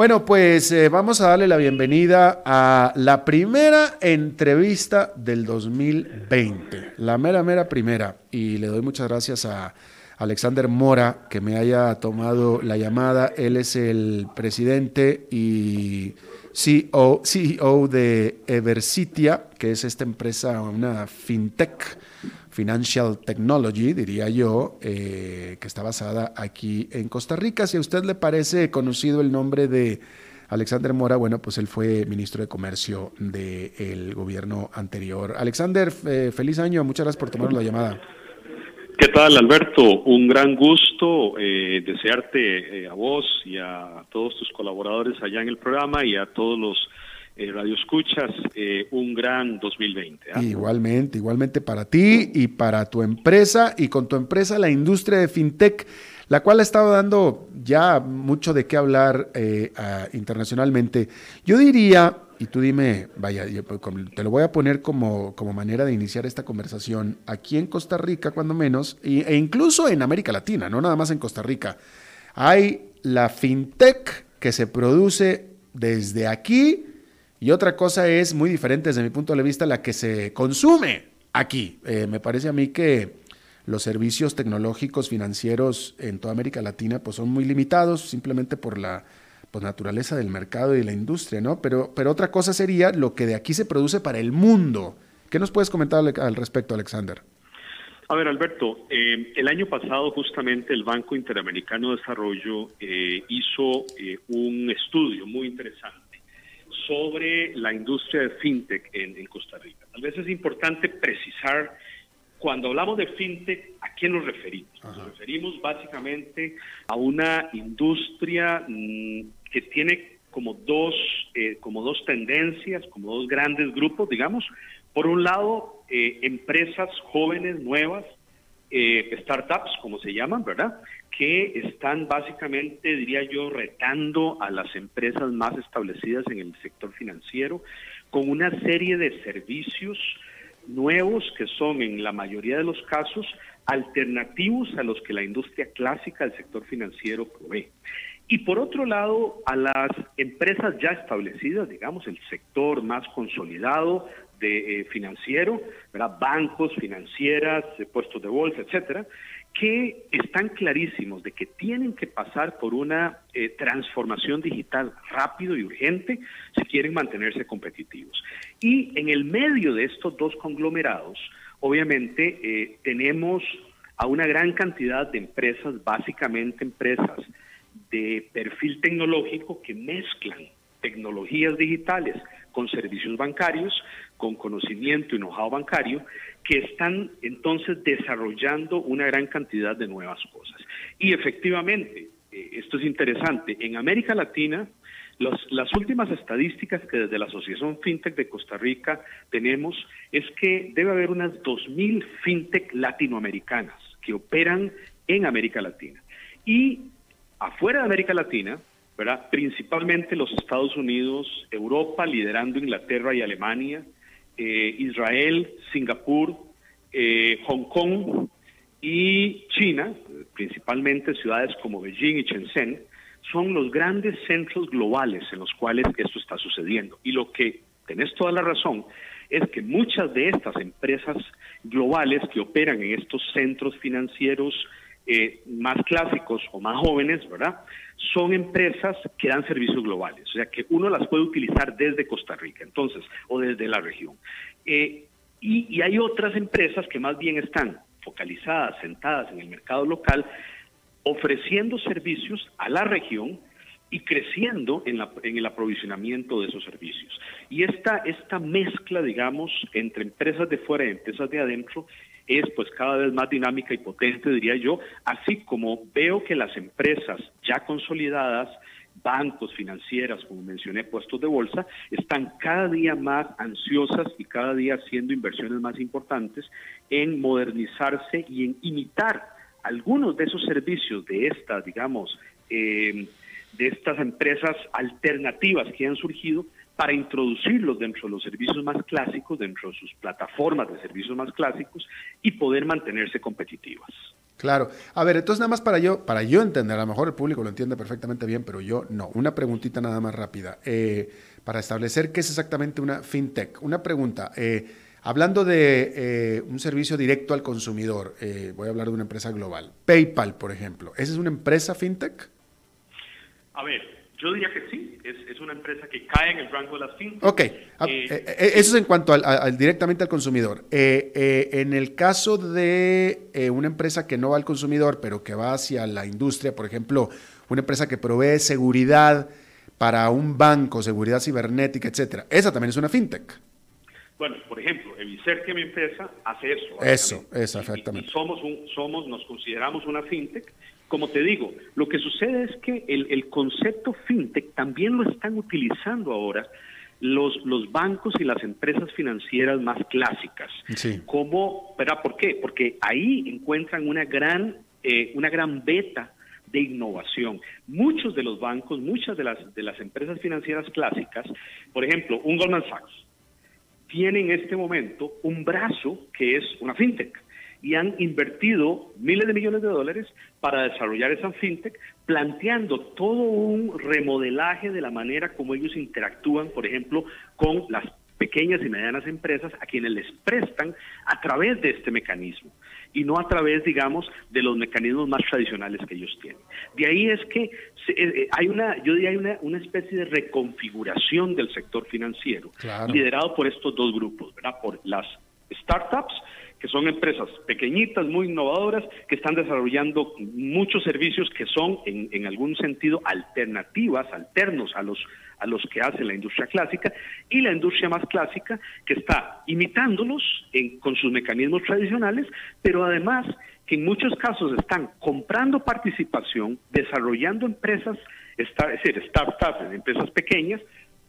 Bueno, pues eh, vamos a darle la bienvenida a la primera entrevista del 2020, la mera, mera primera. Y le doy muchas gracias a Alexander Mora que me haya tomado la llamada. Él es el presidente y CEO, CEO de Eversitia, que es esta empresa, una fintech Financial Technology, diría yo, eh, que está basada aquí en Costa Rica. Si a usted le parece conocido el nombre de Alexander Mora, bueno, pues él fue ministro de Comercio del gobierno anterior. Alexander, eh, feliz año, muchas gracias por tomar la llamada. ¿Qué tal, Alberto? Un gran gusto eh, desearte a vos y a todos tus colaboradores allá en el programa y a todos los eh, Radio Escuchas, eh, un gran 2020. ¿ah? Igualmente, igualmente para ti y para tu empresa y con tu empresa la industria de fintech, la cual ha estado dando ya mucho de qué hablar eh, internacionalmente. Yo diría, y tú dime, vaya, pues, te lo voy a poner como, como manera de iniciar esta conversación, aquí en Costa Rica, cuando menos, e incluso en América Latina, no nada más en Costa Rica, hay la fintech que se produce desde aquí y otra cosa es muy diferente desde mi punto de vista la que se consume aquí. Eh, me parece a mí que los servicios tecnológicos financieros en toda América Latina pues son muy limitados simplemente por la pues, naturaleza del mercado y la industria, ¿no? Pero, pero otra cosa sería lo que de aquí se produce para el mundo. ¿Qué nos puedes comentar al, respecto, Alexander? A ver, Alberto, eh, el año pasado justamente el Banco Interamericano de Desarrollo eh, hizo un estudio muy interesante sobre la industria de fintech en, Costa Rica. Tal vez es importante precisar, cuando hablamos de fintech, ¿a quién nos referimos? Nos referimos básicamente a una industria mm, que tiene como dos, eh, como dos tendencias, como dos grandes grupos, digamos. Por un lado, eh, empresas jóvenes, nuevas, eh, startups, como se llaman, ¿verdad? que están básicamente, diría yo, retando a las empresas más establecidas en el sector financiero con una serie de servicios nuevos que son en la mayoría de los casos alternativos a los que la industria clásica del sector financiero provee. Y por otro lado, a las empresas ya establecidas, digamos, el sector más consolidado de eh, financiero, ¿verdad? bancos, financieras, puestos de bolsa, etcétera, que están clarísimos de que tienen que pasar por una eh, transformación digital rápido y urgente si quieren mantenerse competitivos. Y en el medio de estos dos conglomerados, obviamente eh, tenemos a una gran cantidad de empresas, básicamente empresas de perfil tecnológico que mezclan tecnologías digitales con servicios bancarios, con conocimiento y know-how bancario, que están entonces desarrollando una gran cantidad de nuevas cosas. Y efectivamente, eh, esto es interesante, en América Latina las últimas estadísticas que desde la Asociación FinTech de Costa Rica tenemos es que debe haber unas 2.000 FinTech latinoamericanas que operan en América Latina. Y afuera de América Latina, ¿verdad? principalmente los Estados Unidos, Europa, liderando Inglaterra y Alemania, eh, Israel, Singapur, eh, Hong Kong y China, principalmente ciudades como Beijing y Shenzhen, son los grandes centros globales en los cuales esto está sucediendo. Y lo que tenés toda la razón es que muchas de estas empresas globales que operan en estos centros financieros eh, más clásicos o más jóvenes, ¿verdad? Son empresas que dan servicios globales, o sea que uno las puede utilizar desde Costa Rica, entonces, o desde la región. Eh, y, y hay otras empresas que más bien están focalizadas, sentadas en el mercado local, ofreciendo servicios a la región y creciendo en, en, el aprovisionamiento de esos servicios. Y esta, esta mezcla, digamos, entre empresas de fuera y empresas de adentro es pues cada vez más dinámica y potente, diría yo, así como veo que las empresas ya consolidadas, bancos, financieras, como mencioné, puestos de bolsa, están cada día más ansiosas y cada día haciendo inversiones más importantes en modernizarse y en imitar algunos de esos servicios de estas, digamos, eh, de estas empresas alternativas que han surgido para introducirlos dentro de los servicios más clásicos, dentro de sus plataformas de servicios más clásicos y poder mantenerse competitivas. Claro. A ver, entonces nada más para yo, para yo entender, a lo mejor el público lo entiende perfectamente bien, pero yo no. Una preguntita nada más rápida. Eh, para establecer qué es exactamente una fintech. Una pregunta. Eh, hablando de eh, un servicio directo al consumidor, voy a hablar de una empresa global. PayPal, por ejemplo. ¿Esa es una empresa fintech? A ver, yo diría que sí, es, una empresa que cae en el rango de las fintech. Ok, ah, eh, eh, eh, eso es en cuanto al, directamente al consumidor. en el caso de una empresa que no va al consumidor, pero que va hacia la industria, por ejemplo, una empresa que provee seguridad para un banco, seguridad cibernética, etcétera, esa también es una fintech. Bueno, por ejemplo, Evicer, que mi empresa, hace eso. Eso, eso, exactamente. somos, un, somos, nos consideramos una fintech como te digo, lo que sucede es que el, concepto fintech también lo están utilizando ahora los, los bancos y las empresas financieras más clásicas. Sí. Como, ¿Por qué? Porque ahí encuentran una gran, eh, una gran beta de innovación. Muchos de los bancos, muchas de las, de las empresas financieras clásicas, por ejemplo, un Goldman Sachs, tiene en este momento un brazo que es una fintech y han invertido miles de millones de dólares para desarrollar esa fintech, planteando todo un remodelaje de la manera como ellos interactúan, por ejemplo, con las pequeñas y medianas empresas a quienes les prestan a través de este mecanismo y no a través, digamos, de los mecanismos más tradicionales que ellos tienen. De ahí es que eh, eh, hay una, yo diría, hay una, una especie de reconfiguración del sector financiero, liderado por estos dos grupos, ¿verdad? Por las startups que son empresas pequeñitas, muy innovadoras, que están desarrollando muchos servicios que son, en, algún sentido, alternativas, alternos a los, a los que hace la industria clásica, y la industria más clásica, que está imitándolos con sus mecanismos tradicionales, pero además que en muchos casos están comprando participación, desarrollando empresas, es decir, startups, empresas pequeñas,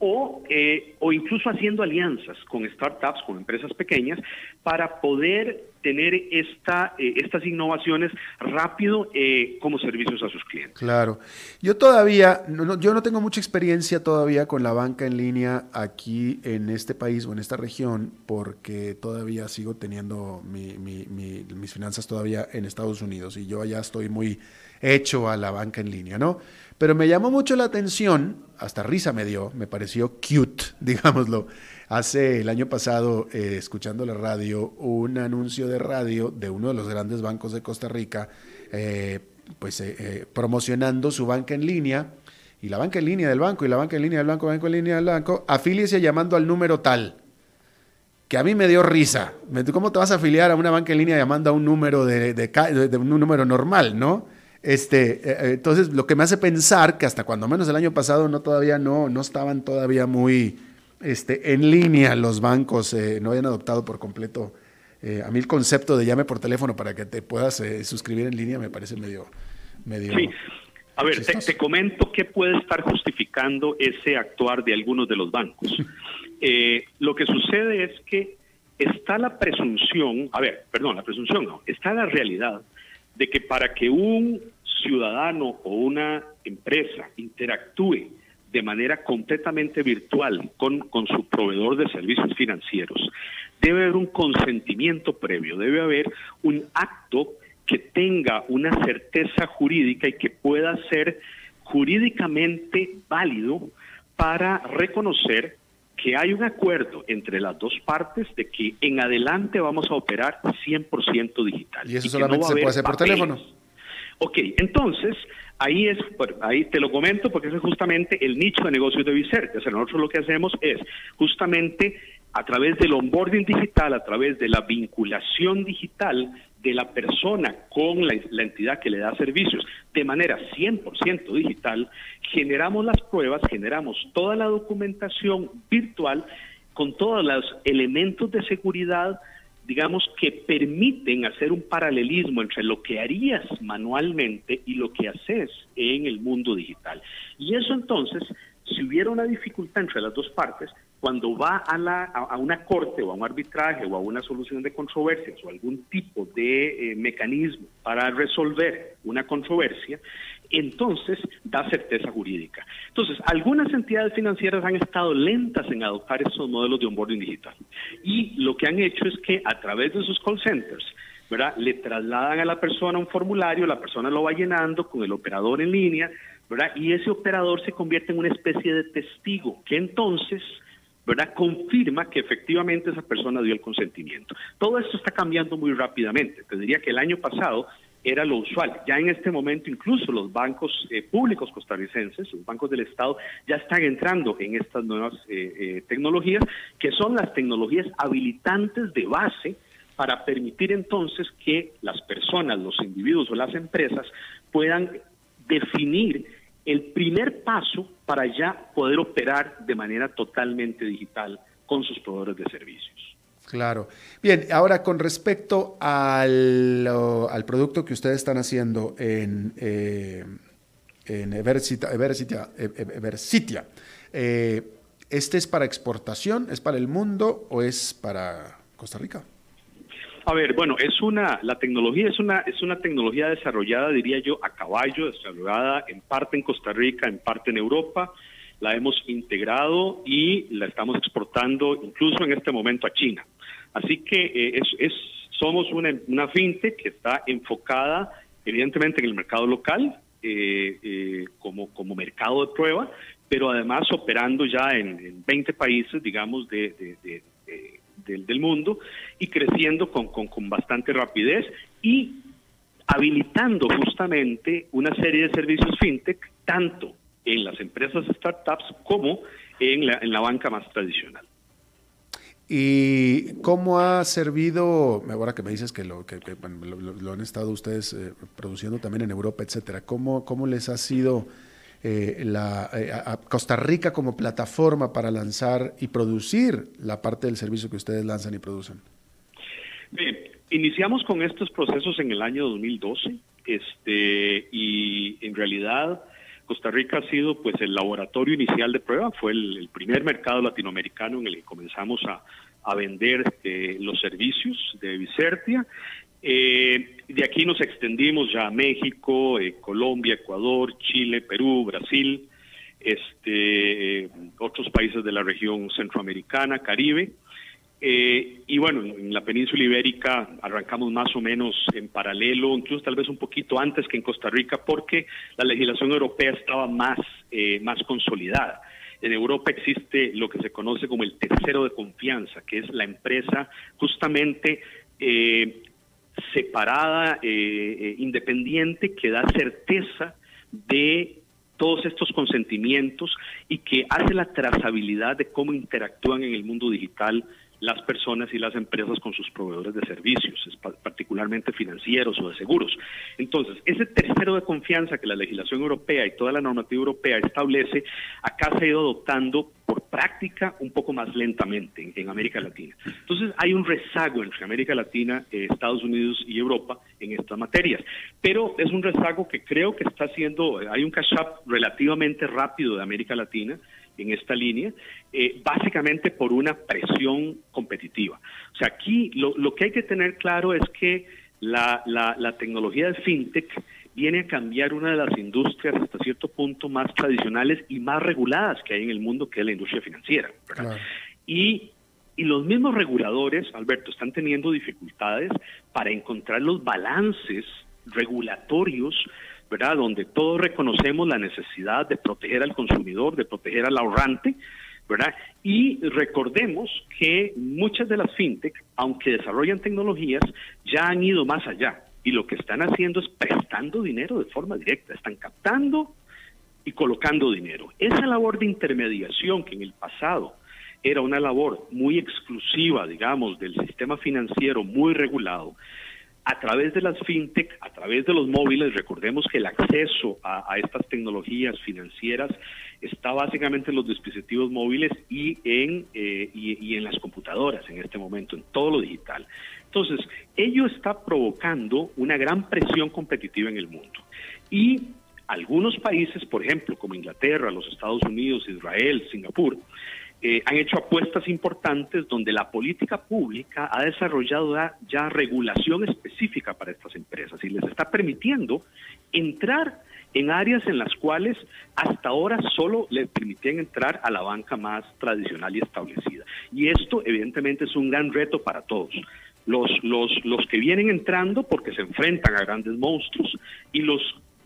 o, eh, o incluso haciendo alianzas con startups, con empresas pequeñas, para poder tener esta, eh, estas innovaciones rápido eh, como servicios a sus clientes. Claro. Yo todavía, no, yo no tengo mucha experiencia todavía con la banca en línea aquí en este país o en esta región, porque todavía sigo teniendo mis finanzas todavía en Estados Unidos y yo allá estoy muy hecho a la banca en línea, ¿no? Pero me llamó mucho la atención, hasta risa me dio, me pareció cute, [laughs] digámoslo. Hace el año pasado, eh, escuchando la radio, un anuncio de radio de uno de los grandes bancos de Costa Rica, eh, pues eh, promocionando su banca en línea, y la banca en línea del banco, y la banca en línea del banco, banco en línea del banco, afíliese llamando al número tal que a mí me dio risa. ¿Cómo te vas a afiliar a una banca en línea llamando a un número de, de un número normal, no? Este, eh, eh, entonces, lo que me hace pensar que hasta cuando menos el año pasado no todavía no, no estaban todavía muy este, en línea los bancos, eh, no habían adoptado por completo. a mí el concepto de llame por teléfono para que te puedas suscribir en línea me parece medio... medio... Sí. A ver, te, comento qué puede estar justificando ese actuar de algunos de los bancos. [laughs] Eh, lo que sucede es que está la presunción, a ver, perdón, la presunción no, está la realidad de que para que un ciudadano o una empresa interactúe de manera completamente virtual con, con su proveedor de servicios financieros, debe haber un consentimiento previo, debe haber un acto que tenga una certeza jurídica y que pueda ser jurídicamente válido para reconocer que hay un acuerdo entre las dos partes de que en adelante vamos a operar 100% digital. ¿Y eso solamente se puede hacer por teléfono? Ok, entonces ahí es, ahí te lo comento porque ese es justamente el nicho de negocios de Vicerte. O sea, nosotros lo que hacemos es justamente a través del onboarding digital, a través de la vinculación digital de la persona con la, entidad que le da servicios de manera 100% digital, generamos las pruebas, generamos toda la documentación virtual con todos los elementos de seguridad, digamos, que permiten hacer un paralelismo entre lo que harías manualmente y lo que haces en el mundo digital. Y eso entonces, si hubiera una dificultad entre las dos partes, cuando va a, la, una corte o a un arbitraje o a una solución de controversias o algún tipo de eh, mecanismo para resolver una controversia, entonces da certeza jurídica. Entonces, algunas entidades financieras han estado lentas en adoptar esos modelos de onboarding digital y lo que han hecho es que a través de sus call centers, ¿verdad? Le trasladan a la persona un formulario, la persona lo va llenando con el operador en línea, Y ese operador se convierte en una especie de testigo que entonces ¿verdad? Confirma que efectivamente esa persona dio el consentimiento. Todo esto está cambiando muy rápidamente. Te diría que el año pasado era lo usual. Ya en este momento incluso los bancos eh, públicos costarricenses, los bancos del Estado, ya están entrando en estas nuevas eh, eh, tecnologías, que son las tecnologías habilitantes de base para permitir entonces que las personas, los individuos o las empresas puedan definir el primer paso para ya poder operar de manera totalmente digital con sus proveedores de servicios. Claro. Bien, ahora con respecto al, producto que ustedes están haciendo en, eh, en Eversitia, eh, ¿este es para exportación, es para el mundo o es para Costa Rica? A ver, bueno, es una, la tecnología es una, es una tecnología desarrollada, diría yo, a caballo, desarrollada en parte en Costa Rica, en parte en Europa. La hemos integrado y la estamos exportando incluso en este momento a China. Así que eh, es, es, somos una, una fintech que está enfocada evidentemente en el mercado local eh, eh, como, como mercado de prueba, pero además operando ya en, 20 países, digamos, de del, mundo y creciendo con, con, bastante rapidez y habilitando justamente una serie de servicios fintech, tanto en las empresas startups como en la, en la banca más tradicional. ¿Y cómo ha servido, ahora que me dices que lo, que, lo, han estado ustedes eh, produciendo también en Europa, etcétera, ¿cómo, cómo les ha sido eh, la, eh, a Costa Rica como plataforma para lanzar y producir la parte del servicio que ustedes lanzan y producen? Bien, iniciamos con estos procesos en el año 2012 este, y en realidad Costa Rica ha sido pues el laboratorio inicial de prueba, fue el, primer mercado latinoamericano en el que comenzamos a, vender eh, los servicios de Vicertia eh, de aquí nos extendimos ya a México, eh, Colombia, Ecuador, Chile, Perú, Brasil, este, otros países de la región centroamericana, Caribe. Eh, y bueno, en la península ibérica arrancamos más o menos en paralelo, incluso tal vez un poquito antes que en Costa Rica, porque la legislación europea estaba más, más consolidada. En Europa existe lo que se conoce como el tercero de confianza, que es la empresa justamente eh, separada, eh, eh, independiente, que da certeza de todos estos consentimientos y que hace la trazabilidad de cómo interactúan en el mundo digital las personas y las empresas con sus proveedores de servicios, particularmente financieros o de seguros. Entonces, ese tercero de confianza que la legislación europea y toda la normativa europea establece, acá se ha ido adoptando por práctica un poco más lentamente en, América Latina. Entonces, hay un rezago entre América Latina, eh, Estados Unidos y Europa en estas materias, pero es un rezago que creo que está haciendo, hay un catch-up relativamente rápido de América Latina, en esta línea, eh, básicamente por una presión competitiva. O sea, aquí lo, lo que hay que tener claro es que la, la, tecnología de fintech viene a cambiar una de las industrias hasta cierto punto más tradicionales y más reguladas que hay en el mundo, que es la industria financiera. Y, y los mismos reguladores, Alberto, están teniendo dificultades para encontrar los balances regulatorios ¿verdad? Donde todos reconocemos la necesidad de proteger al consumidor, de proteger al ahorrante, ¿verdad? Y recordemos que muchas de las fintech, aunque desarrollan tecnologías, ya han ido más allá y lo que están haciendo es prestando dinero de forma directa, están captando y colocando dinero. Esa labor de intermediación que en el pasado era una labor muy exclusiva, digamos, del sistema financiero muy regulado, a través de las fintech, a través de los móviles, recordemos que el acceso a, estas tecnologías financieras está básicamente en los dispositivos móviles y en, eh, y, en las computadoras en este momento, en todo lo digital. Entonces, ello está provocando una gran presión competitiva en el mundo. Y algunos países, por ejemplo, como Inglaterra, los Estados Unidos, Israel, Singapur, eh, han hecho apuestas importantes donde la política pública ha desarrollado ya, regulación específica para estas empresas y les está permitiendo entrar en áreas en las cuales hasta ahora solo les permitían entrar a la banca más tradicional y establecida. Y esto evidentemente es un gran reto para todos. Los, los, los que vienen entrando porque se enfrentan a grandes monstruos y los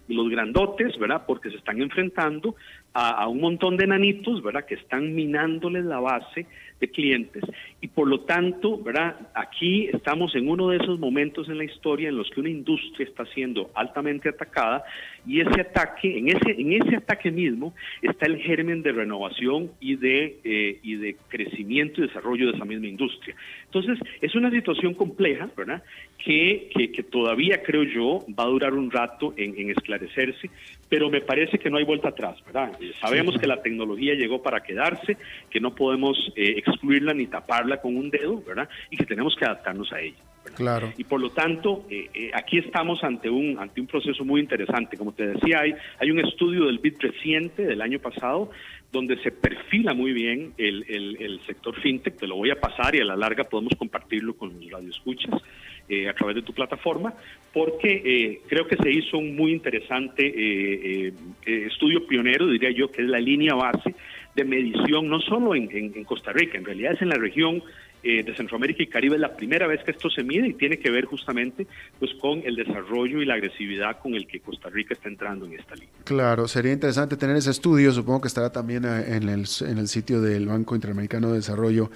los grandotes, ¿verdad? Porque se están enfrentando a, un montón de nanitos, ¿verdad? Que están minándoles la base de clientes y por lo tanto, ¿verdad? Aquí estamos en uno de esos momentos en la historia en los que una industria está siendo altamente atacada y ese ataque, en ese, en ese ataque mismo está el germen de renovación y de, eh, y de crecimiento y desarrollo de esa misma industria. Entonces, es una situación compleja, ¿verdad? Que, que, todavía creo yo va a durar un rato en, en esclarecerse, pero me parece que no hay vuelta atrás, ¿verdad? Sabemos que la tecnología llegó para quedarse, que no podemos eh, excluirla ni taparla con un dedo, ¿verdad? Y que tenemos que adaptarnos a ella. Claro. Y por lo tanto, eh, eh, aquí estamos ante un ante un proceso muy interesante. Como te decía, hay, hay un estudio del BID reciente del año pasado donde se perfila muy bien el, el, sector fintech. Te lo voy a pasar y a la larga podemos compartirlo con los radioescuchas eh, a través de tu plataforma, porque eh, creo que se hizo un muy interesante estudio pionero, diría yo, que es la línea base de medición, no solo en, Costa Rica, en realidad es en la región eh, de Centroamérica y Caribe es la primera vez que esto se mide y tiene que ver justamente pues con el desarrollo y la agresividad con el que Costa Rica está entrando en esta línea. Claro, sería interesante tener ese estudio, supongo que estará también eh, en el, en el sitio del Banco Interamericano de Desarrollo.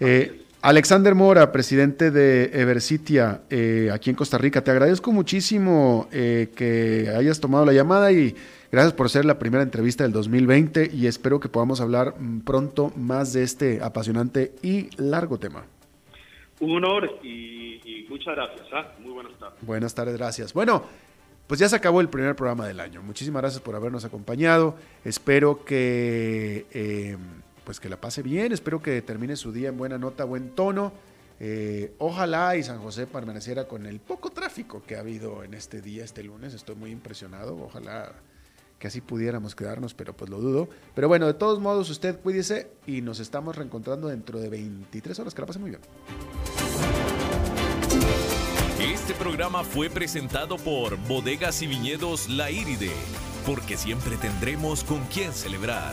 Eh, Alexander Mora, presidente de Eversitia, aquí en Costa Rica, te agradezco muchísimo que hayas tomado la llamada y Gracias por ser la primera entrevista del 2020 y espero que podamos hablar mm, pronto más de este apasionante y largo tema. Un honor y, muchas gracias. ¿ah? Muy buenas tardes. Buenas tardes, gracias. Bueno, pues ya se acabó el primer programa del año. Muchísimas gracias por habernos acompañado. Espero que, eh, pues que la pase bien. Espero que termine su día en buena nota, buen tono. Eh, ojalá y San José permaneciera con el poco tráfico que ha habido en este día, este lunes. Estoy muy impresionado. Ojalá que así pudiéramos quedarnos, pero pues lo dudo. Pero bueno, de todos modos, usted cuídese y nos estamos reencontrando dentro de 23 horas. Que la pase muy bien. Este programa fue presentado por Bodegas y Viñedos La Iride, porque siempre tendremos con quién celebrar.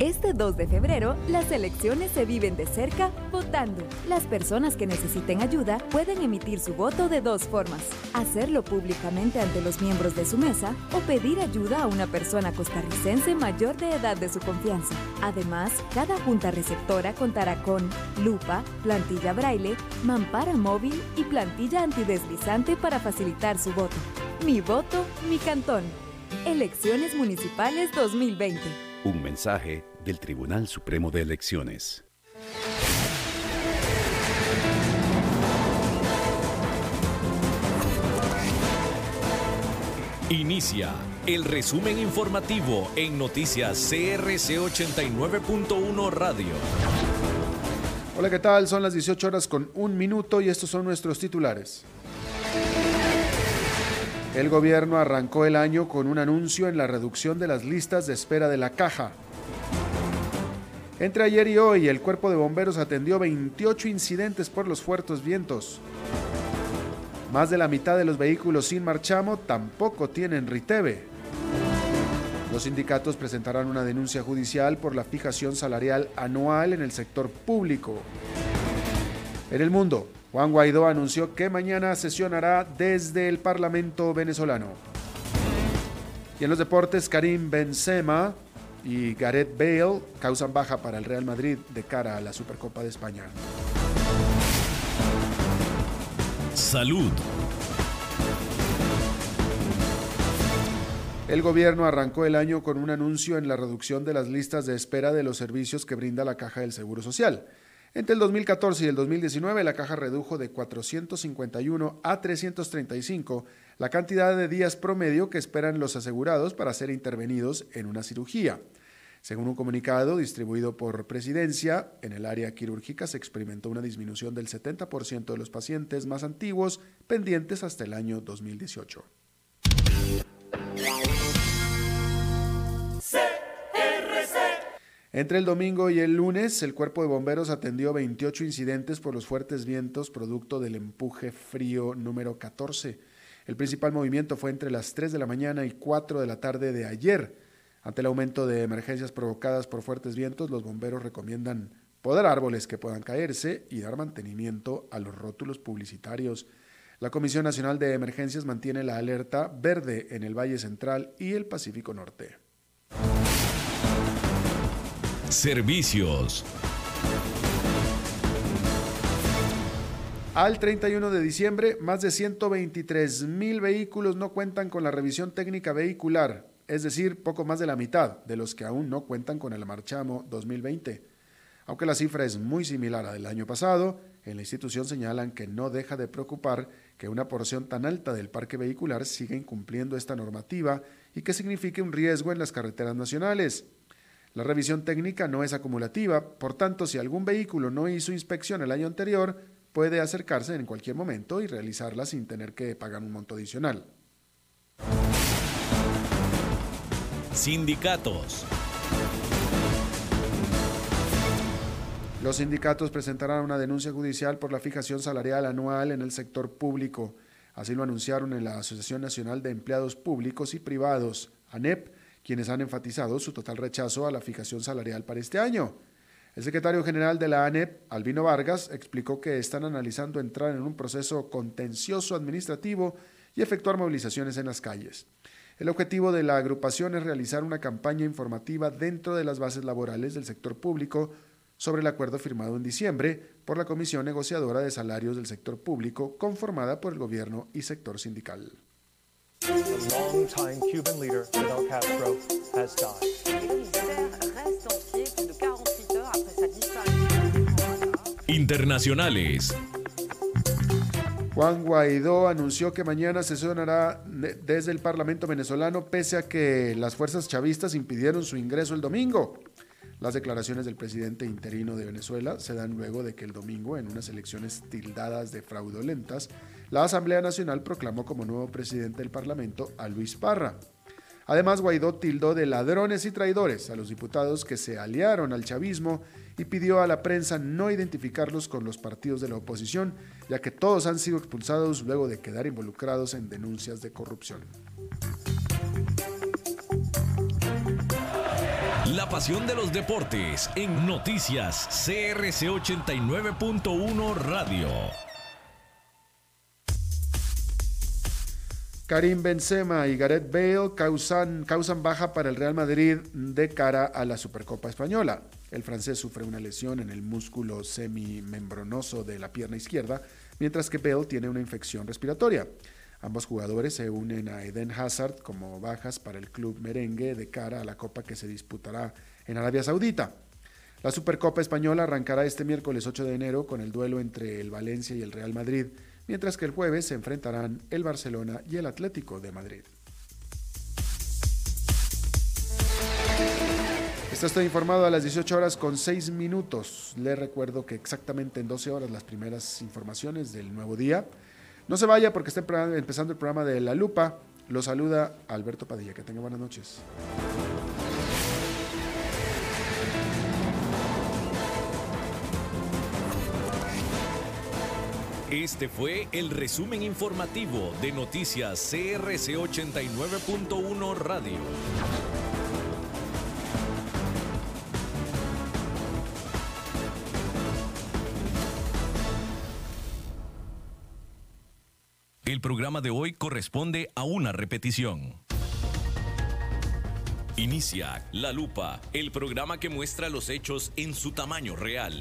Este 2 de febrero, las elecciones se viven de cerca votando. Las personas que necesiten ayuda pueden emitir su voto de dos formas. Hacerlo públicamente ante los miembros de su mesa o pedir ayuda a una persona costarricense mayor de edad de su confianza. Además, cada junta receptora contará con lupa, plantilla braille, mampara móvil y plantilla antideslizante para facilitar su voto. Mi voto, mi cantón. Elecciones Municipales 2020. Un mensaje del Tribunal Supremo de Elecciones. Inicia el resumen informativo en noticias CRC 89.1 Radio. Hola, ¿qué tal? Son las 18 horas con un minuto y estos son nuestros titulares. El gobierno arrancó el año con un anuncio en la reducción de las listas de espera de la caja. Entre ayer y hoy, el cuerpo de bomberos atendió 28 incidentes por los fuertes vientos. Más de la mitad de los vehículos sin marchamo tampoco tienen RITEVE. Los sindicatos presentarán una denuncia judicial por la fijación salarial anual en el sector público. En el mundo, Juan Guaidó anunció que mañana sesionará desde el Parlamento venezolano. Y en los deportes, Karim Benzema y Gareth Bale causan baja para el Real Madrid de cara a la Supercopa de España. Salud. El gobierno arrancó el año con un anuncio en la reducción de las listas de espera de los servicios que brinda la Caja del Seguro Social. Entre el 2014 y el 2019, la caja redujo de 451 a 335 la cantidad de días promedio que esperan los asegurados para ser intervenidos en una cirugía. Según un comunicado distribuido por Presidencia, en el área quirúrgica se experimentó una disminución del 70% de los pacientes más antiguos pendientes hasta el año 2018. Entre el domingo y el lunes, el cuerpo de bomberos atendió 28 incidentes por los fuertes vientos producto del empuje frío número 14. El principal movimiento fue entre las 3 de la mañana y 4 de la tarde de ayer. Ante el aumento de emergencias provocadas por fuertes vientos, los bomberos recomiendan podar árboles que puedan caerse y dar mantenimiento a los rótulos publicitarios. La Comisión Nacional de Emergencias mantiene la alerta verde en el Valle Central y el Pacífico Norte. Servicios. Al 31 de diciembre, más de 123 mil vehículos no cuentan con la revisión técnica vehicular, es decir, poco más de la mitad de los que aún no cuentan con el Marchamo 2020. Aunque la cifra es muy similar a del año pasado, en la institución señalan que no deja de preocupar que una porción tan alta del parque vehicular siga incumpliendo esta normativa y que signifique un riesgo en las carreteras nacionales. La revisión técnica no es acumulativa, por tanto, si algún vehículo no hizo inspección el año anterior, puede acercarse en cualquier momento y realizarla sin tener que pagar un monto adicional. Sindicatos. Los sindicatos presentarán una denuncia judicial por la fijación salarial anual en el sector público. Así lo anunciaron en la Asociación Nacional de Empleados Públicos y Privados, ANEP, quienes han enfatizado su total rechazo a la fijación salarial para este año. El secretario general de la ANEP, Albino Vargas, explicó que están analizando entrar en un proceso contencioso administrativo y efectuar movilizaciones en las calles. El objetivo de la agrupación es realizar una campaña informativa dentro de las bases laborales del sector público sobre el acuerdo firmado en diciembre por la Comisión Negociadora de Salarios del Sector Público, conformada por el gobierno y sector sindical. Internacionales. Juan Guaidó anunció que mañana sesionará desde el Parlamento venezolano pese a que las fuerzas chavistas impidieron su ingreso el domingo. Las declaraciones del presidente interino de Venezuela se dan luego de que el domingo, en unas elecciones tildadas de fraudulentas, la Asamblea Nacional proclamó como nuevo presidente del Parlamento a Luis Parra. Además, Guaidó tildó de ladrones y traidores a los diputados que se aliaron al chavismo y pidió a la prensa no identificarlos con los partidos de la oposición, ya que todos han sido expulsados luego de quedar involucrados en denuncias de corrupción. la pasión de los deportes en Noticias CRC 89.1 Radio. Karim Benzema y Gareth Bale causan, causan baja para el Real Madrid de cara a la Supercopa Española. El francés sufre una lesión en el músculo semimembranoso de la pierna izquierda, mientras que Bale tiene una infección respiratoria. Ambos jugadores se unen a Eden Hazard como bajas para el club merengue de cara a la copa que se disputará en Arabia Saudita. La Supercopa Española arrancará este miércoles 8 de enero con el duelo entre el Valencia y el Real Madrid mientras que el jueves se enfrentarán el Barcelona y el Atlético de Madrid. Está usted informado a las 18 horas con 6 minutos. Le recuerdo que exactamente en 12 horas las primeras informaciones del nuevo día. No se vaya porque está empezando el programa de La Lupa. Lo saluda Alberto Padilla. Que tenga buenas noches. Este fue el resumen informativo de Noticias CRC 89.1 Radio. El programa de hoy corresponde a una repetición. Inicia La Lupa, el programa que muestra los hechos en su tamaño real